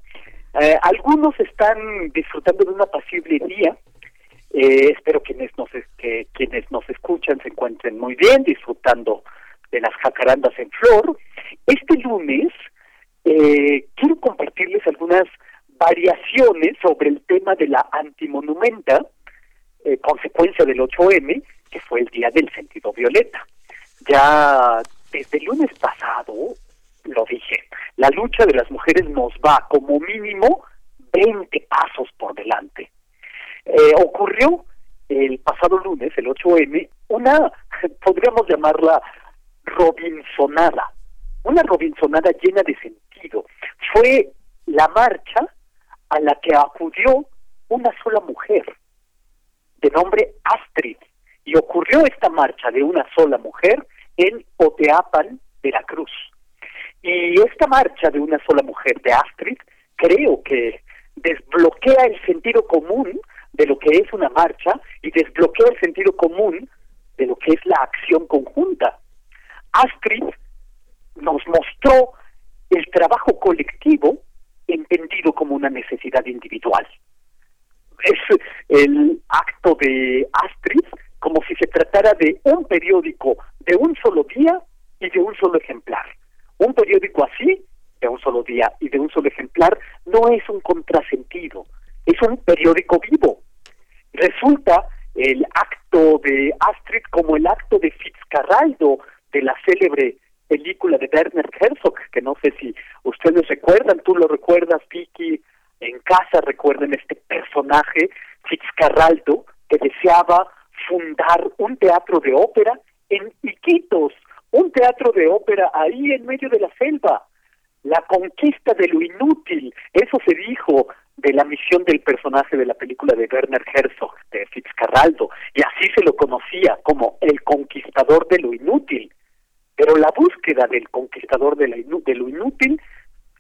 Eh, algunos están disfrutando de un apacible día. Eh, espero quienes nos que quienes nos escuchan se encuentren muy bien, disfrutando de las jacarandas en flor. Este lunes eh, quiero compartirles algunas variaciones sobre el tema de la antimonumenta, eh, consecuencia del 8M, que fue el día del sentido violeta. Ya desde el lunes pasado, lo dije, la lucha de las mujeres nos va como mínimo 20 pasos por delante. Eh, ocurrió el pasado lunes, el 8M, una, podríamos llamarla Robinsonada, una Robinsonada llena de sentido. Fue la marcha a la que acudió una sola mujer, de nombre Astrid, y ocurrió esta marcha de una sola mujer en Oteapan, Veracruz. Y esta marcha de una sola mujer de Astrid creo que desbloquea el sentido común de lo que es una marcha y desbloquea el sentido común de lo que es la acción conjunta. Astrid nos mostró el trabajo colectivo entendido como una necesidad individual. Es el acto de Astrid como si se tratara de un periódico de un solo día y de un solo ejemplar. Un periódico así, de un solo día y de un solo ejemplar, no es un contrasentido, es un periódico vivo. Resulta el acto de Astrid como el acto de Fitzcarraldo de la célebre película de Werner Herzog, que no sé si ustedes recuerdan, tú lo recuerdas, Vicky, en casa recuerden este personaje, Fitzcarraldo, que deseaba fundar un teatro de ópera en Iquitos, un teatro de ópera ahí en medio de la selva. La conquista de lo inútil, eso se dijo de la misión del personaje de la película de Werner Herzog, de Fitzcarraldo, y así se lo conocía como el conquistador de lo inútil. Pero la búsqueda del conquistador de, de lo inútil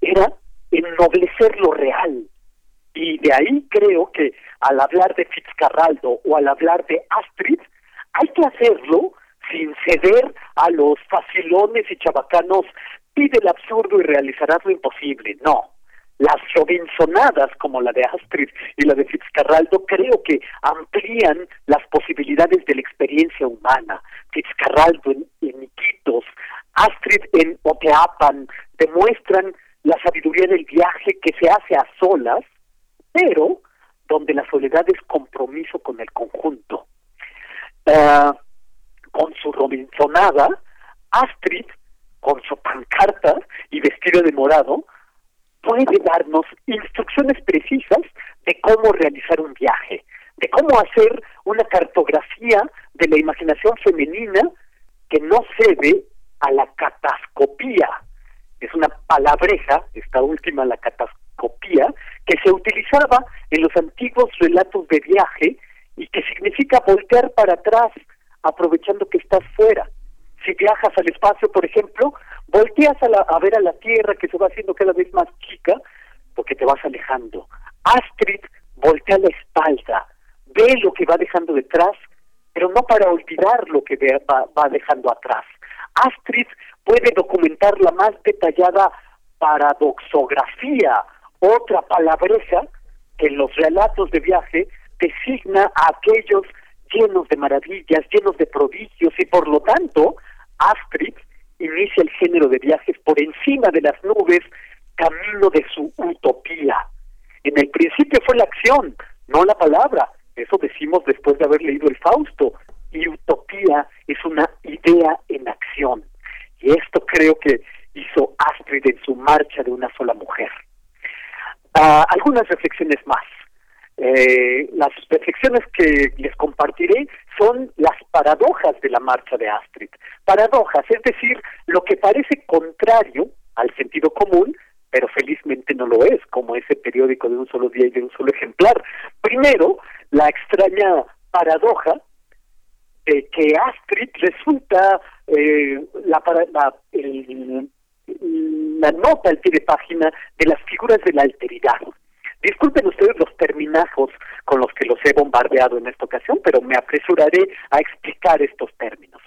era ennoblecer lo real. Y de ahí creo que al hablar de Fitzcarraldo o al hablar de Astrid, hay que hacerlo sin ceder a los facilones y chabacanos, pide el absurdo y realizarás lo imposible. No, las Robinsonadas como la de Astrid y la de Fitzcarraldo creo que amplían las posibilidades de la experiencia humana. Fitzcarraldo en, en Iquitos, Astrid en Oteapan demuestran la sabiduría del viaje que se hace a solas, pero donde la soledad es compromiso con el conjunto. Ah, con su Robinsonada, Astrid, con su pancarta y vestido de morado, puede darnos instrucciones precisas de cómo realizar un viaje, de cómo hacer una cartografía de la imaginación femenina que no cede a la catascopía. Es una palabreja, esta última, la catascopía, que se utilizaba en los antiguos relatos de viaje y que significa voltear para atrás aprovechando que estás fuera. Si viajas al espacio, por ejemplo, volteas a, a ver a la Tierra que se va haciendo cada vez más chica porque te vas alejando. Astrid voltea la espalda, ve lo que va dejando detrás, pero no para olvidar lo que va, va dejando atrás. Astrid puede documentar la más detallada paradoxografía, otra palabreja que en los relatos de viaje designa a aquellos llenos de maravillas, llenos de prodigios y por lo tanto Astrid inicia el género de viajes por encima de las nubes, camino de su utopía. En el principio fue la acción, no la palabra. Eso decimos después de haber leído el Fausto. Y utopía es una idea en acción. Y esto creo que hizo Astrid en su marcha de una sola mujer. Ah, algunas reflexiones más. Eh, las reflexiones que les compartiré son las paradojas de la marcha de Astrid. Paradojas, es decir, lo que parece contrario al sentido común, pero felizmente no lo es, como ese periódico de un solo día y de un solo ejemplar. Primero, la extraña paradoja de que Astrid resulta eh, la, la, la nota al pie de página de las figuras de la alteridad. Disculpen ustedes los terminajos con los que los he bombardeado en esta ocasión, pero me apresuraré a explicar estos términos.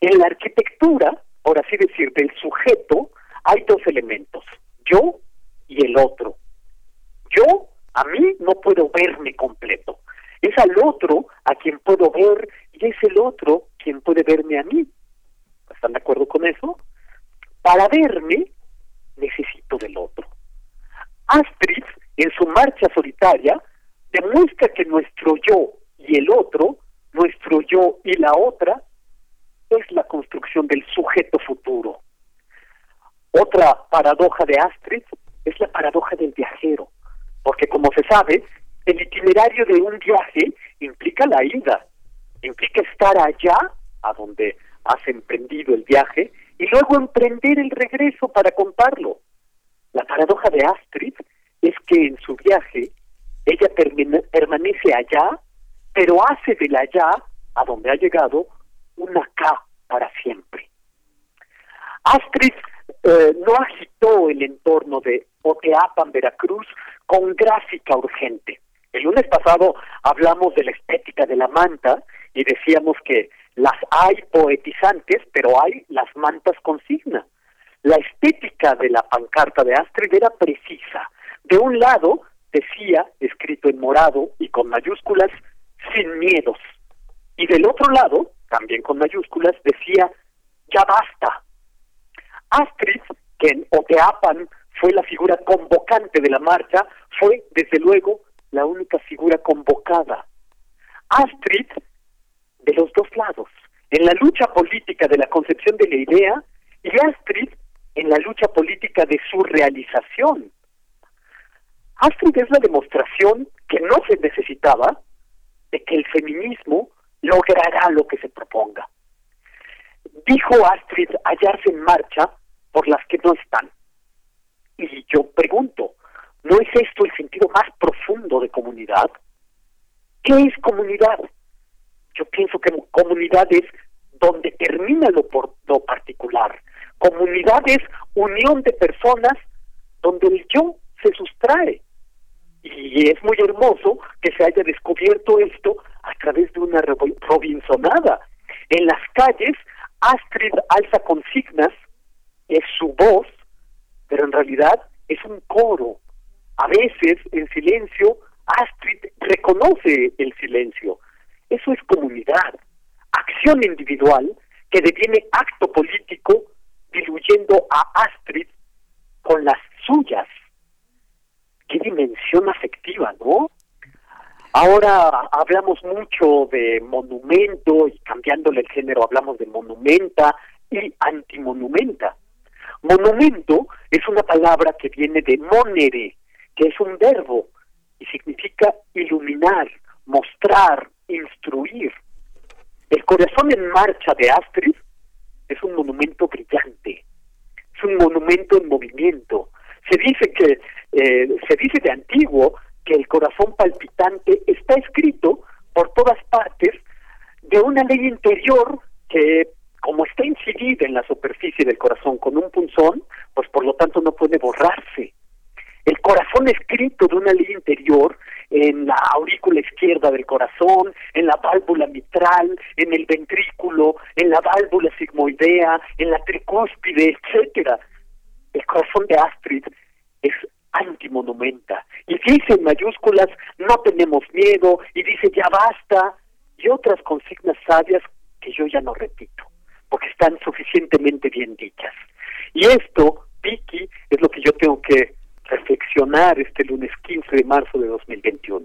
En la arquitectura, por así decir, del sujeto, hay dos elementos, yo y el otro. Yo, a mí, no puedo verme completo. Es al otro a quien puedo ver y es el otro quien puede verme a mí. ¿Están de acuerdo con eso? Para verme, necesito del otro. Astrid en su marcha solitaria, demuestra que nuestro yo y el otro, nuestro yo y la otra, es la construcción del sujeto futuro. Otra paradoja de Astrid es la paradoja del viajero, porque como se sabe, el itinerario de un viaje implica la ida, implica estar allá, a donde has emprendido el viaje, y luego emprender el regreso para contarlo. La paradoja de Astrid es que en su viaje ella permanece allá, pero hace del allá, a donde ha llegado, un acá para siempre. Astrid eh, no agitó el entorno de Oteapan, Veracruz, con gráfica urgente. El lunes pasado hablamos de la estética de la manta y decíamos que las hay poetizantes, pero hay las mantas consigna. La estética de la pancarta de Astrid era precisa, de un lado decía, escrito en morado y con mayúsculas, sin miedos. Y del otro lado también con mayúsculas, decía, ya basta. Astrid, que en Oteapan fue la figura convocante de la marcha, fue, desde luego, la única figura convocada. Astrid, de los dos lados, en la lucha política de la concepción de la idea, y Astrid en la lucha política de su realización. Astrid es la demostración que no se necesitaba de que el feminismo logrará lo que se proponga. Dijo Astrid hallarse en marcha por las que no están. Y yo pregunto, ¿no es esto el sentido más profundo de comunidad? ¿Qué es comunidad? Yo pienso que comunidad es donde termina lo, por, lo particular. Comunidad es unión de personas donde el yo se sustrae. Y es muy hermoso que se haya descubierto esto a través de una Robinsonada. En las calles, Astrid alza consignas, es su voz, pero en realidad es un coro. A veces, en silencio, Astrid reconoce el silencio. Eso es comunidad, acción individual que deviene acto político diluyendo a Astrid con las suyas. Qué dimensión afectiva, ¿no? Ahora hablamos mucho de monumento y cambiándole el género hablamos de monumenta y antimonumenta. Monumento es una palabra que viene de monere, que es un verbo y significa iluminar, mostrar, instruir. El corazón en marcha de Astrid es un monumento brillante, es un monumento en movimiento. Se dice que, eh, se dice de antiguo que el corazón palpitante está escrito por todas partes de una ley interior que como está incidida en la superficie del corazón con un punzón, pues por lo tanto no puede borrarse. El corazón escrito de una ley interior en la aurícula izquierda del corazón, en la válvula mitral, en el ventrículo, en la válvula sigmoidea, en la tricúspide, etcétera. El corazón de Astrid es antimonumenta y dice en mayúsculas no tenemos miedo y dice ya basta y otras consignas sabias que yo ya no repito porque están suficientemente bien dichas. Y esto, Vicky, es lo que yo tengo que reflexionar este lunes 15 de marzo de 2021.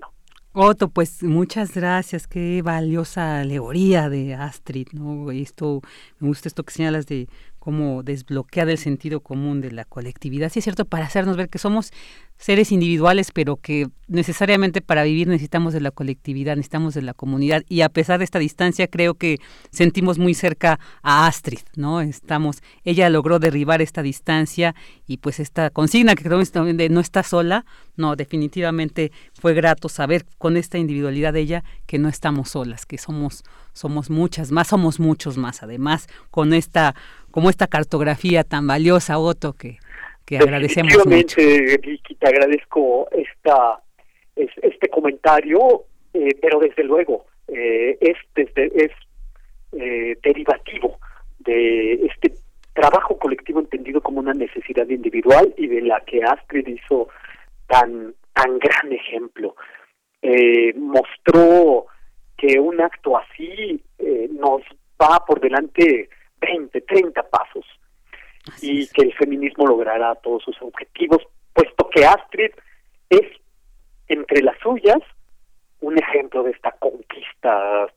Otto, pues muchas gracias, qué valiosa alegoría de Astrid, ¿no? Esto, me gusta esto que señalas de cómo desbloquear el sentido común de la colectividad. Sí es cierto, para hacernos ver que somos seres individuales, pero que necesariamente para vivir necesitamos de la colectividad, necesitamos de la comunidad. Y a pesar de esta distancia, creo que sentimos muy cerca a Astrid, ¿no? Estamos, ella logró derribar esta distancia y pues esta consigna que creo de no está sola, no, definitivamente fue grato saber con esta individualidad de ella que no estamos solas, que somos, somos muchas más, somos muchos más, además, con esta, como esta cartografía tan valiosa, Otto, que que agradecemos mucho. Vicky, te agradezco esta, este comentario, eh, pero desde luego eh, es, es eh, derivativo de este trabajo colectivo entendido como una necesidad individual y de la que Astrid hizo tan, tan gran ejemplo. mostró que un acto así nos va por delante 20, 30 pasos y que el feminismo logrará todos sus objetivos, puesto que Astrid es, entre las suyas, un ejemplo de esta conquista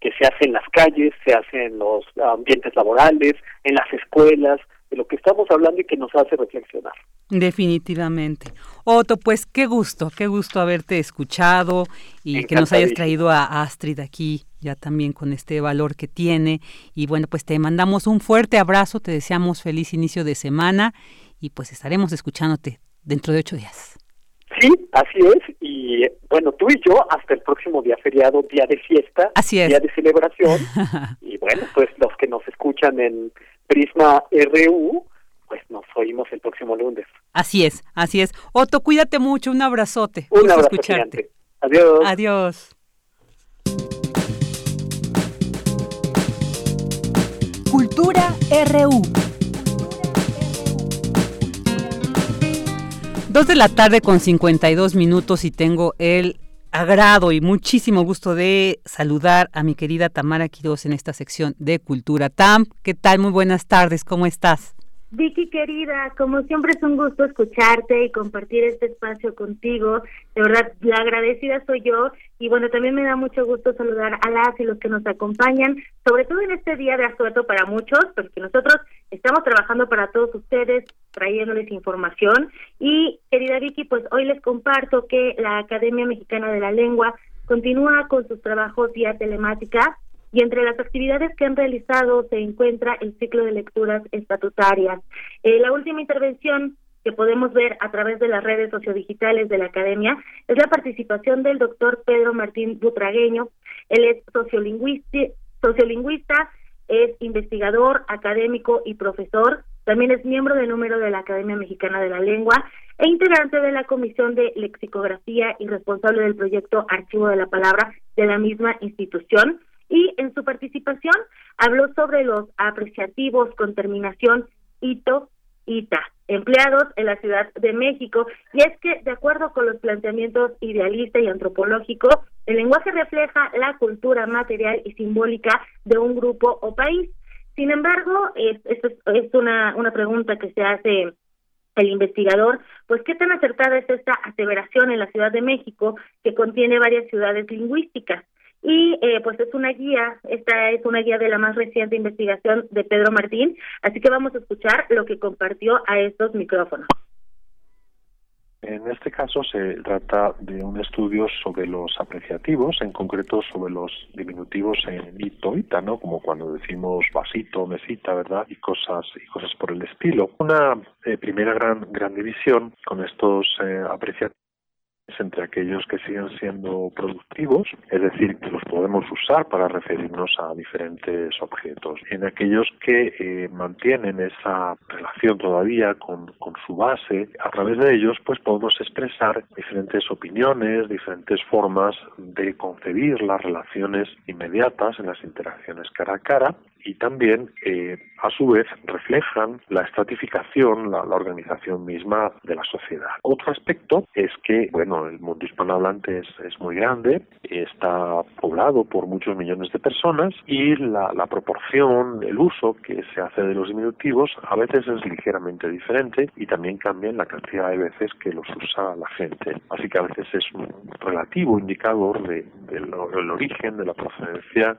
que se hace en las calles, se hace en los ambientes laborales, en las escuelas, de lo que estamos hablando y que nos hace reflexionar. Definitivamente. Otto, pues qué gusto, qué gusto haberte escuchado y que nos hayas traído a Astrid aquí, ya también con este valor que tiene. Y bueno, pues te mandamos un fuerte abrazo, te deseamos feliz inicio de semana y pues estaremos escuchándote dentro de ocho días. Sí, así es. Y bueno, tú y yo hasta el próximo día feriado, día de fiesta, día de celebración. y bueno, pues los que nos escuchan en Prisma RU, pues nos oímos el próximo lunes. Así es, así es. Otto, cuídate mucho, un abrazote. Un abrazo escucharte. Adiós. Adiós. RU. Dos de la tarde con 52 minutos y tengo el agrado y muchísimo gusto de saludar a mi querida Tamara Quiroz en esta sección de Cultura. Tam, ¿qué tal? Muy buenas tardes, ¿cómo estás? Vicky querida, como siempre es un gusto escucharte y compartir este espacio contigo. De verdad, la agradecida soy yo y bueno, también me da mucho gusto saludar a las y los que nos acompañan, sobre todo en este día de asueto para muchos, porque nosotros estamos trabajando para todos ustedes, trayéndoles información. Y querida Vicky, pues hoy les comparto que la Academia Mexicana de la Lengua continúa con sus trabajos vía telemática y entre las actividades que han realizado se encuentra el ciclo de lecturas estatutarias. Eh, la última intervención que podemos ver a través de las redes sociodigitales de la academia es la participación del doctor Pedro Martín Butragueño. Él es sociolingüista, es investigador, académico y profesor. También es miembro de número de la Academia Mexicana de la Lengua e integrante de la Comisión de Lexicografía y responsable del proyecto Archivo de la Palabra de la misma institución y en su participación habló sobre los apreciativos con terminación ito, ita, empleados en la Ciudad de México. Y es que, de acuerdo con los planteamientos idealista y antropológico, el lenguaje refleja la cultura material y simbólica de un grupo o país. Sin embargo, es, es, es una, una pregunta que se hace el investigador, pues qué tan acertada es esta aseveración en la Ciudad de México que contiene varias ciudades lingüísticas y eh, pues es una guía, esta es una guía de la más reciente investigación de Pedro Martín, así que vamos a escuchar lo que compartió a estos micrófonos. En este caso se trata de un estudio sobre los apreciativos, en concreto sobre los diminutivos en ito, ita, ¿no? Como cuando decimos vasito, mesita, ¿verdad? Y cosas y cosas por el estilo. Una eh, primera gran gran división con estos eh, apreciativos entre aquellos que siguen siendo productivos, es decir, que los podemos usar para referirnos a diferentes objetos, en aquellos que eh, mantienen esa relación todavía con, con su base, a través de ellos pues podemos expresar diferentes opiniones, diferentes formas de concebir las relaciones inmediatas en las interacciones cara a cara y también eh, a su vez reflejan la estratificación, la, organización misma de la sociedad. Otro aspecto es que, bueno, el mundo hispanohablante es, muy grande, está poblado por muchos millones de personas y la, la proporción, el uso que se hace de los diminutivos a veces es ligeramente diferente y también cambia la cantidad de veces que los usa la gente. Así que a veces es un relativo indicador de, del origen, de la procedencia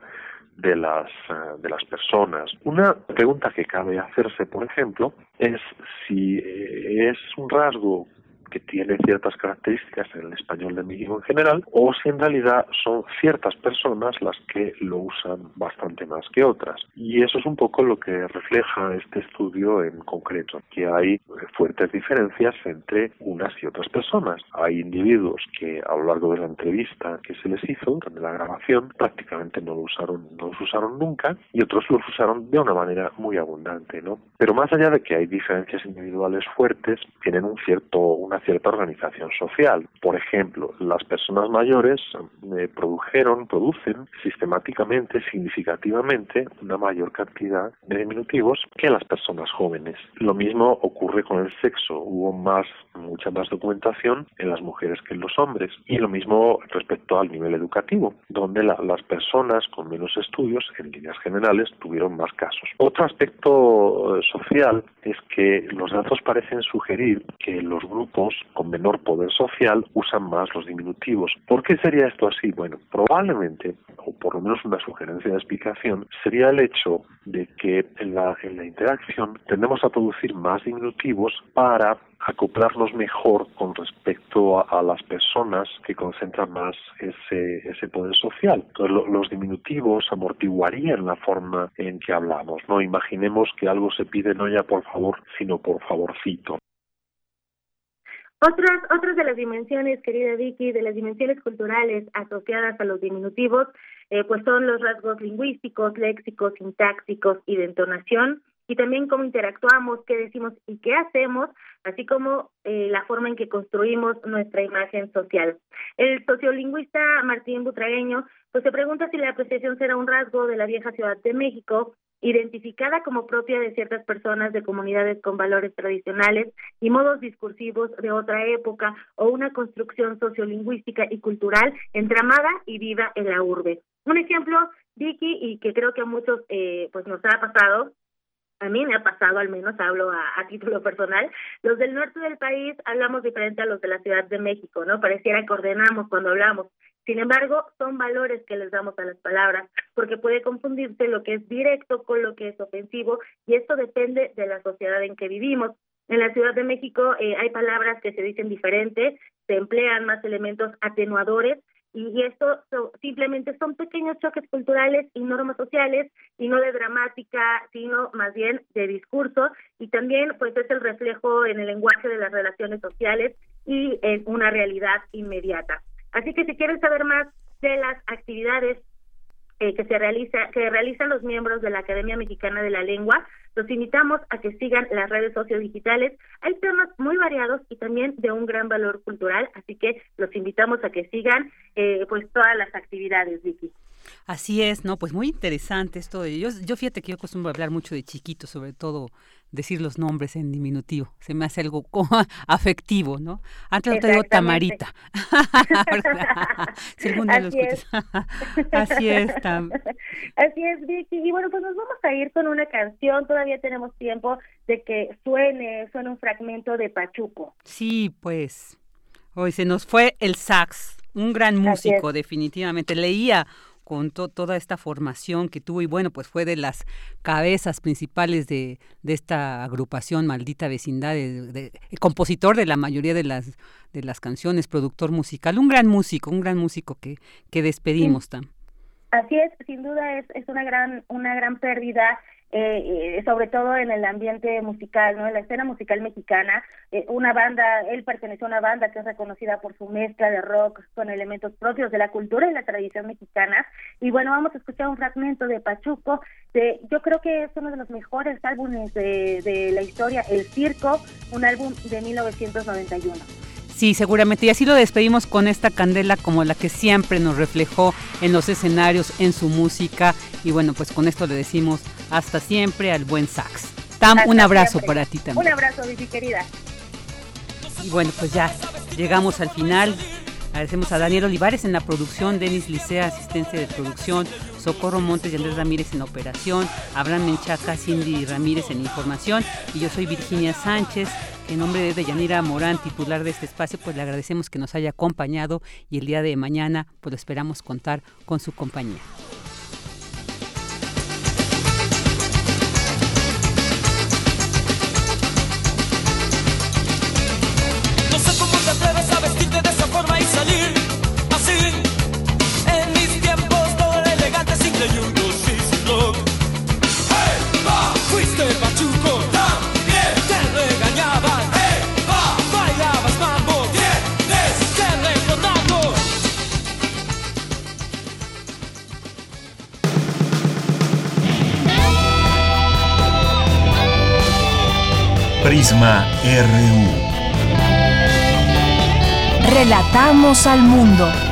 de las, eh, de las personas. Una pregunta que cabe hacerse, por ejemplo, es si eh, es un rasgo que tiene ciertas características en el español de México en general, o si en realidad son ciertas personas las que lo usan bastante más que otras. Y eso es un poco lo que refleja este estudio en concreto, que hay fuertes diferencias entre unas y otras personas. Hay individuos que a lo largo de la entrevista que se les hizo, de la grabación, prácticamente no lo usaron, no los usaron nunca, y otros los usaron de una manera muy abundante, ¿no? Pero más allá de que hay diferencias individuales fuertes, tienen un cierto, una cierta organización social. Por ejemplo, las personas mayores eh, produjeron, producen sistemáticamente, significativamente, una mayor cantidad de diminutivos que las personas jóvenes. Lo mismo ocurre con el sexo. Hubo más, mucha más documentación en las mujeres que en los hombres. Y lo mismo respecto al nivel educativo, donde las personas con menos estudios, en líneas generales, tuvieron más casos. Otro aspecto eh, social es que los datos parecen sugerir que los grupos con menor poder social usan más los diminutivos. ¿Por qué sería esto así? Bueno, probablemente, o por lo menos una sugerencia de explicación, sería el hecho de que en la, en la interacción tendemos a producir más diminutivos para acoplarnos mejor con respecto a, las personas que concentran más ese, ese poder social. Entonces, los diminutivos amortiguarían la forma en que hablamos. No imaginemos que algo se pide no ya por favor, sino por favorcito. Otras, otras de las dimensiones, querida Vicky, de las dimensiones culturales asociadas a los diminutivos, eh, pues son los rasgos lingüísticos, léxicos, sintácticos y de entonación, y también cómo interactuamos, qué decimos y qué hacemos, así como eh, la forma en que construimos nuestra imagen social. El sociolingüista Martín Butragueño pues se pregunta si la apreciación será un rasgo de la vieja Ciudad de México identificada como propia de ciertas personas de comunidades con valores tradicionales y modos discursivos de otra época o una construcción sociolingüística y cultural entramada y viva en la urbe. Un ejemplo, Vicky, y que creo que a muchos eh, pues nos ha pasado, a mí me ha pasado, al menos hablo a, a, título personal, los del norte del país hablamos diferente a los de la Ciudad de México, ¿no? Pareciera que ordenamos cuando hablamos. Sin embargo, son valores que les damos a las palabras, porque puede confundirse lo que es directo con lo que es ofensivo, y esto depende de la sociedad en que vivimos. En la Ciudad de México eh, hay palabras que se dicen diferente, se emplean más elementos atenuadores y, esto simplemente son pequeños choques culturales y normas sociales y no de dramática, sino más bien de discurso y también pues es el reflejo en el lenguaje de las relaciones sociales y en una realidad inmediata. Así que si quieren saber más de las actividades eh, que se realiza, que realizan los miembros de la Academia Mexicana de la Lengua, los invitamos a que sigan las redes sociodigitales. Hay temas muy variados y también de un gran valor cultural, así que los invitamos a que sigan eh, pues todas las actividades, Vicky. Así es, ¿no? Pues muy interesante esto. Yo, yo fíjate que yo acostumbro hablar mucho de chiquito, sobre todo decir los nombres en diminutivo. Se me hace algo afectivo, ¿no? Antes lo te digo Tamarita. si Así, es. Así es. Así es, Vicky. Y bueno, pues nos vamos a ir con una canción. Todavía tenemos tiempo de que suene, suene un fragmento de Pachuco. Sí, pues. Hoy se nos fue el sax, un gran músico, definitivamente. Leía con toda esta formación que tuvo y bueno, pues fue de las cabezas principales de, de esta agrupación Maldita Vecindad, de, compositor de la mayoría de las, de las canciones, productor musical, un gran músico, un gran músico que, que despedimos, Tam. Así es, sin duda es, es una gran, una gran pérdida eh, eh, sobre todo en el ambiente musical, ¿no? En la escena musical mexicana, eh, una banda, él perteneció a una banda que es reconocida por su mezcla de rock con elementos propios de la cultura y la tradición mexicana. Y bueno, vamos a escuchar un fragmento de Pachuco, de, yo creo que es uno de los mejores álbumes de, de la historia, El Circo, un álbum de 1991. Sí, seguramente. Y así lo despedimos con esta candela como la que siempre nos reflejó en los escenarios, en su música. Y bueno, pues con esto le decimos hasta siempre al buen sax. Tam, un abrazo para ti también. Un abrazo, mi querida. Y bueno, pues ya llegamos al final. Agradecemos a Daniel Olivares en la producción, Denis Licea, asistencia de producción, Socorro Montes y Andrés Ramírez en operación, Abraham Menchaca, Cindy Ramírez en información y yo soy Virginia Sánchez. En nombre de Deyanira Morán, titular de este espacio, pues le agradecemos que nos haya acompañado y el día de mañana pues esperamos contar con su compañía. Prisma RU. Relatamos al mundo.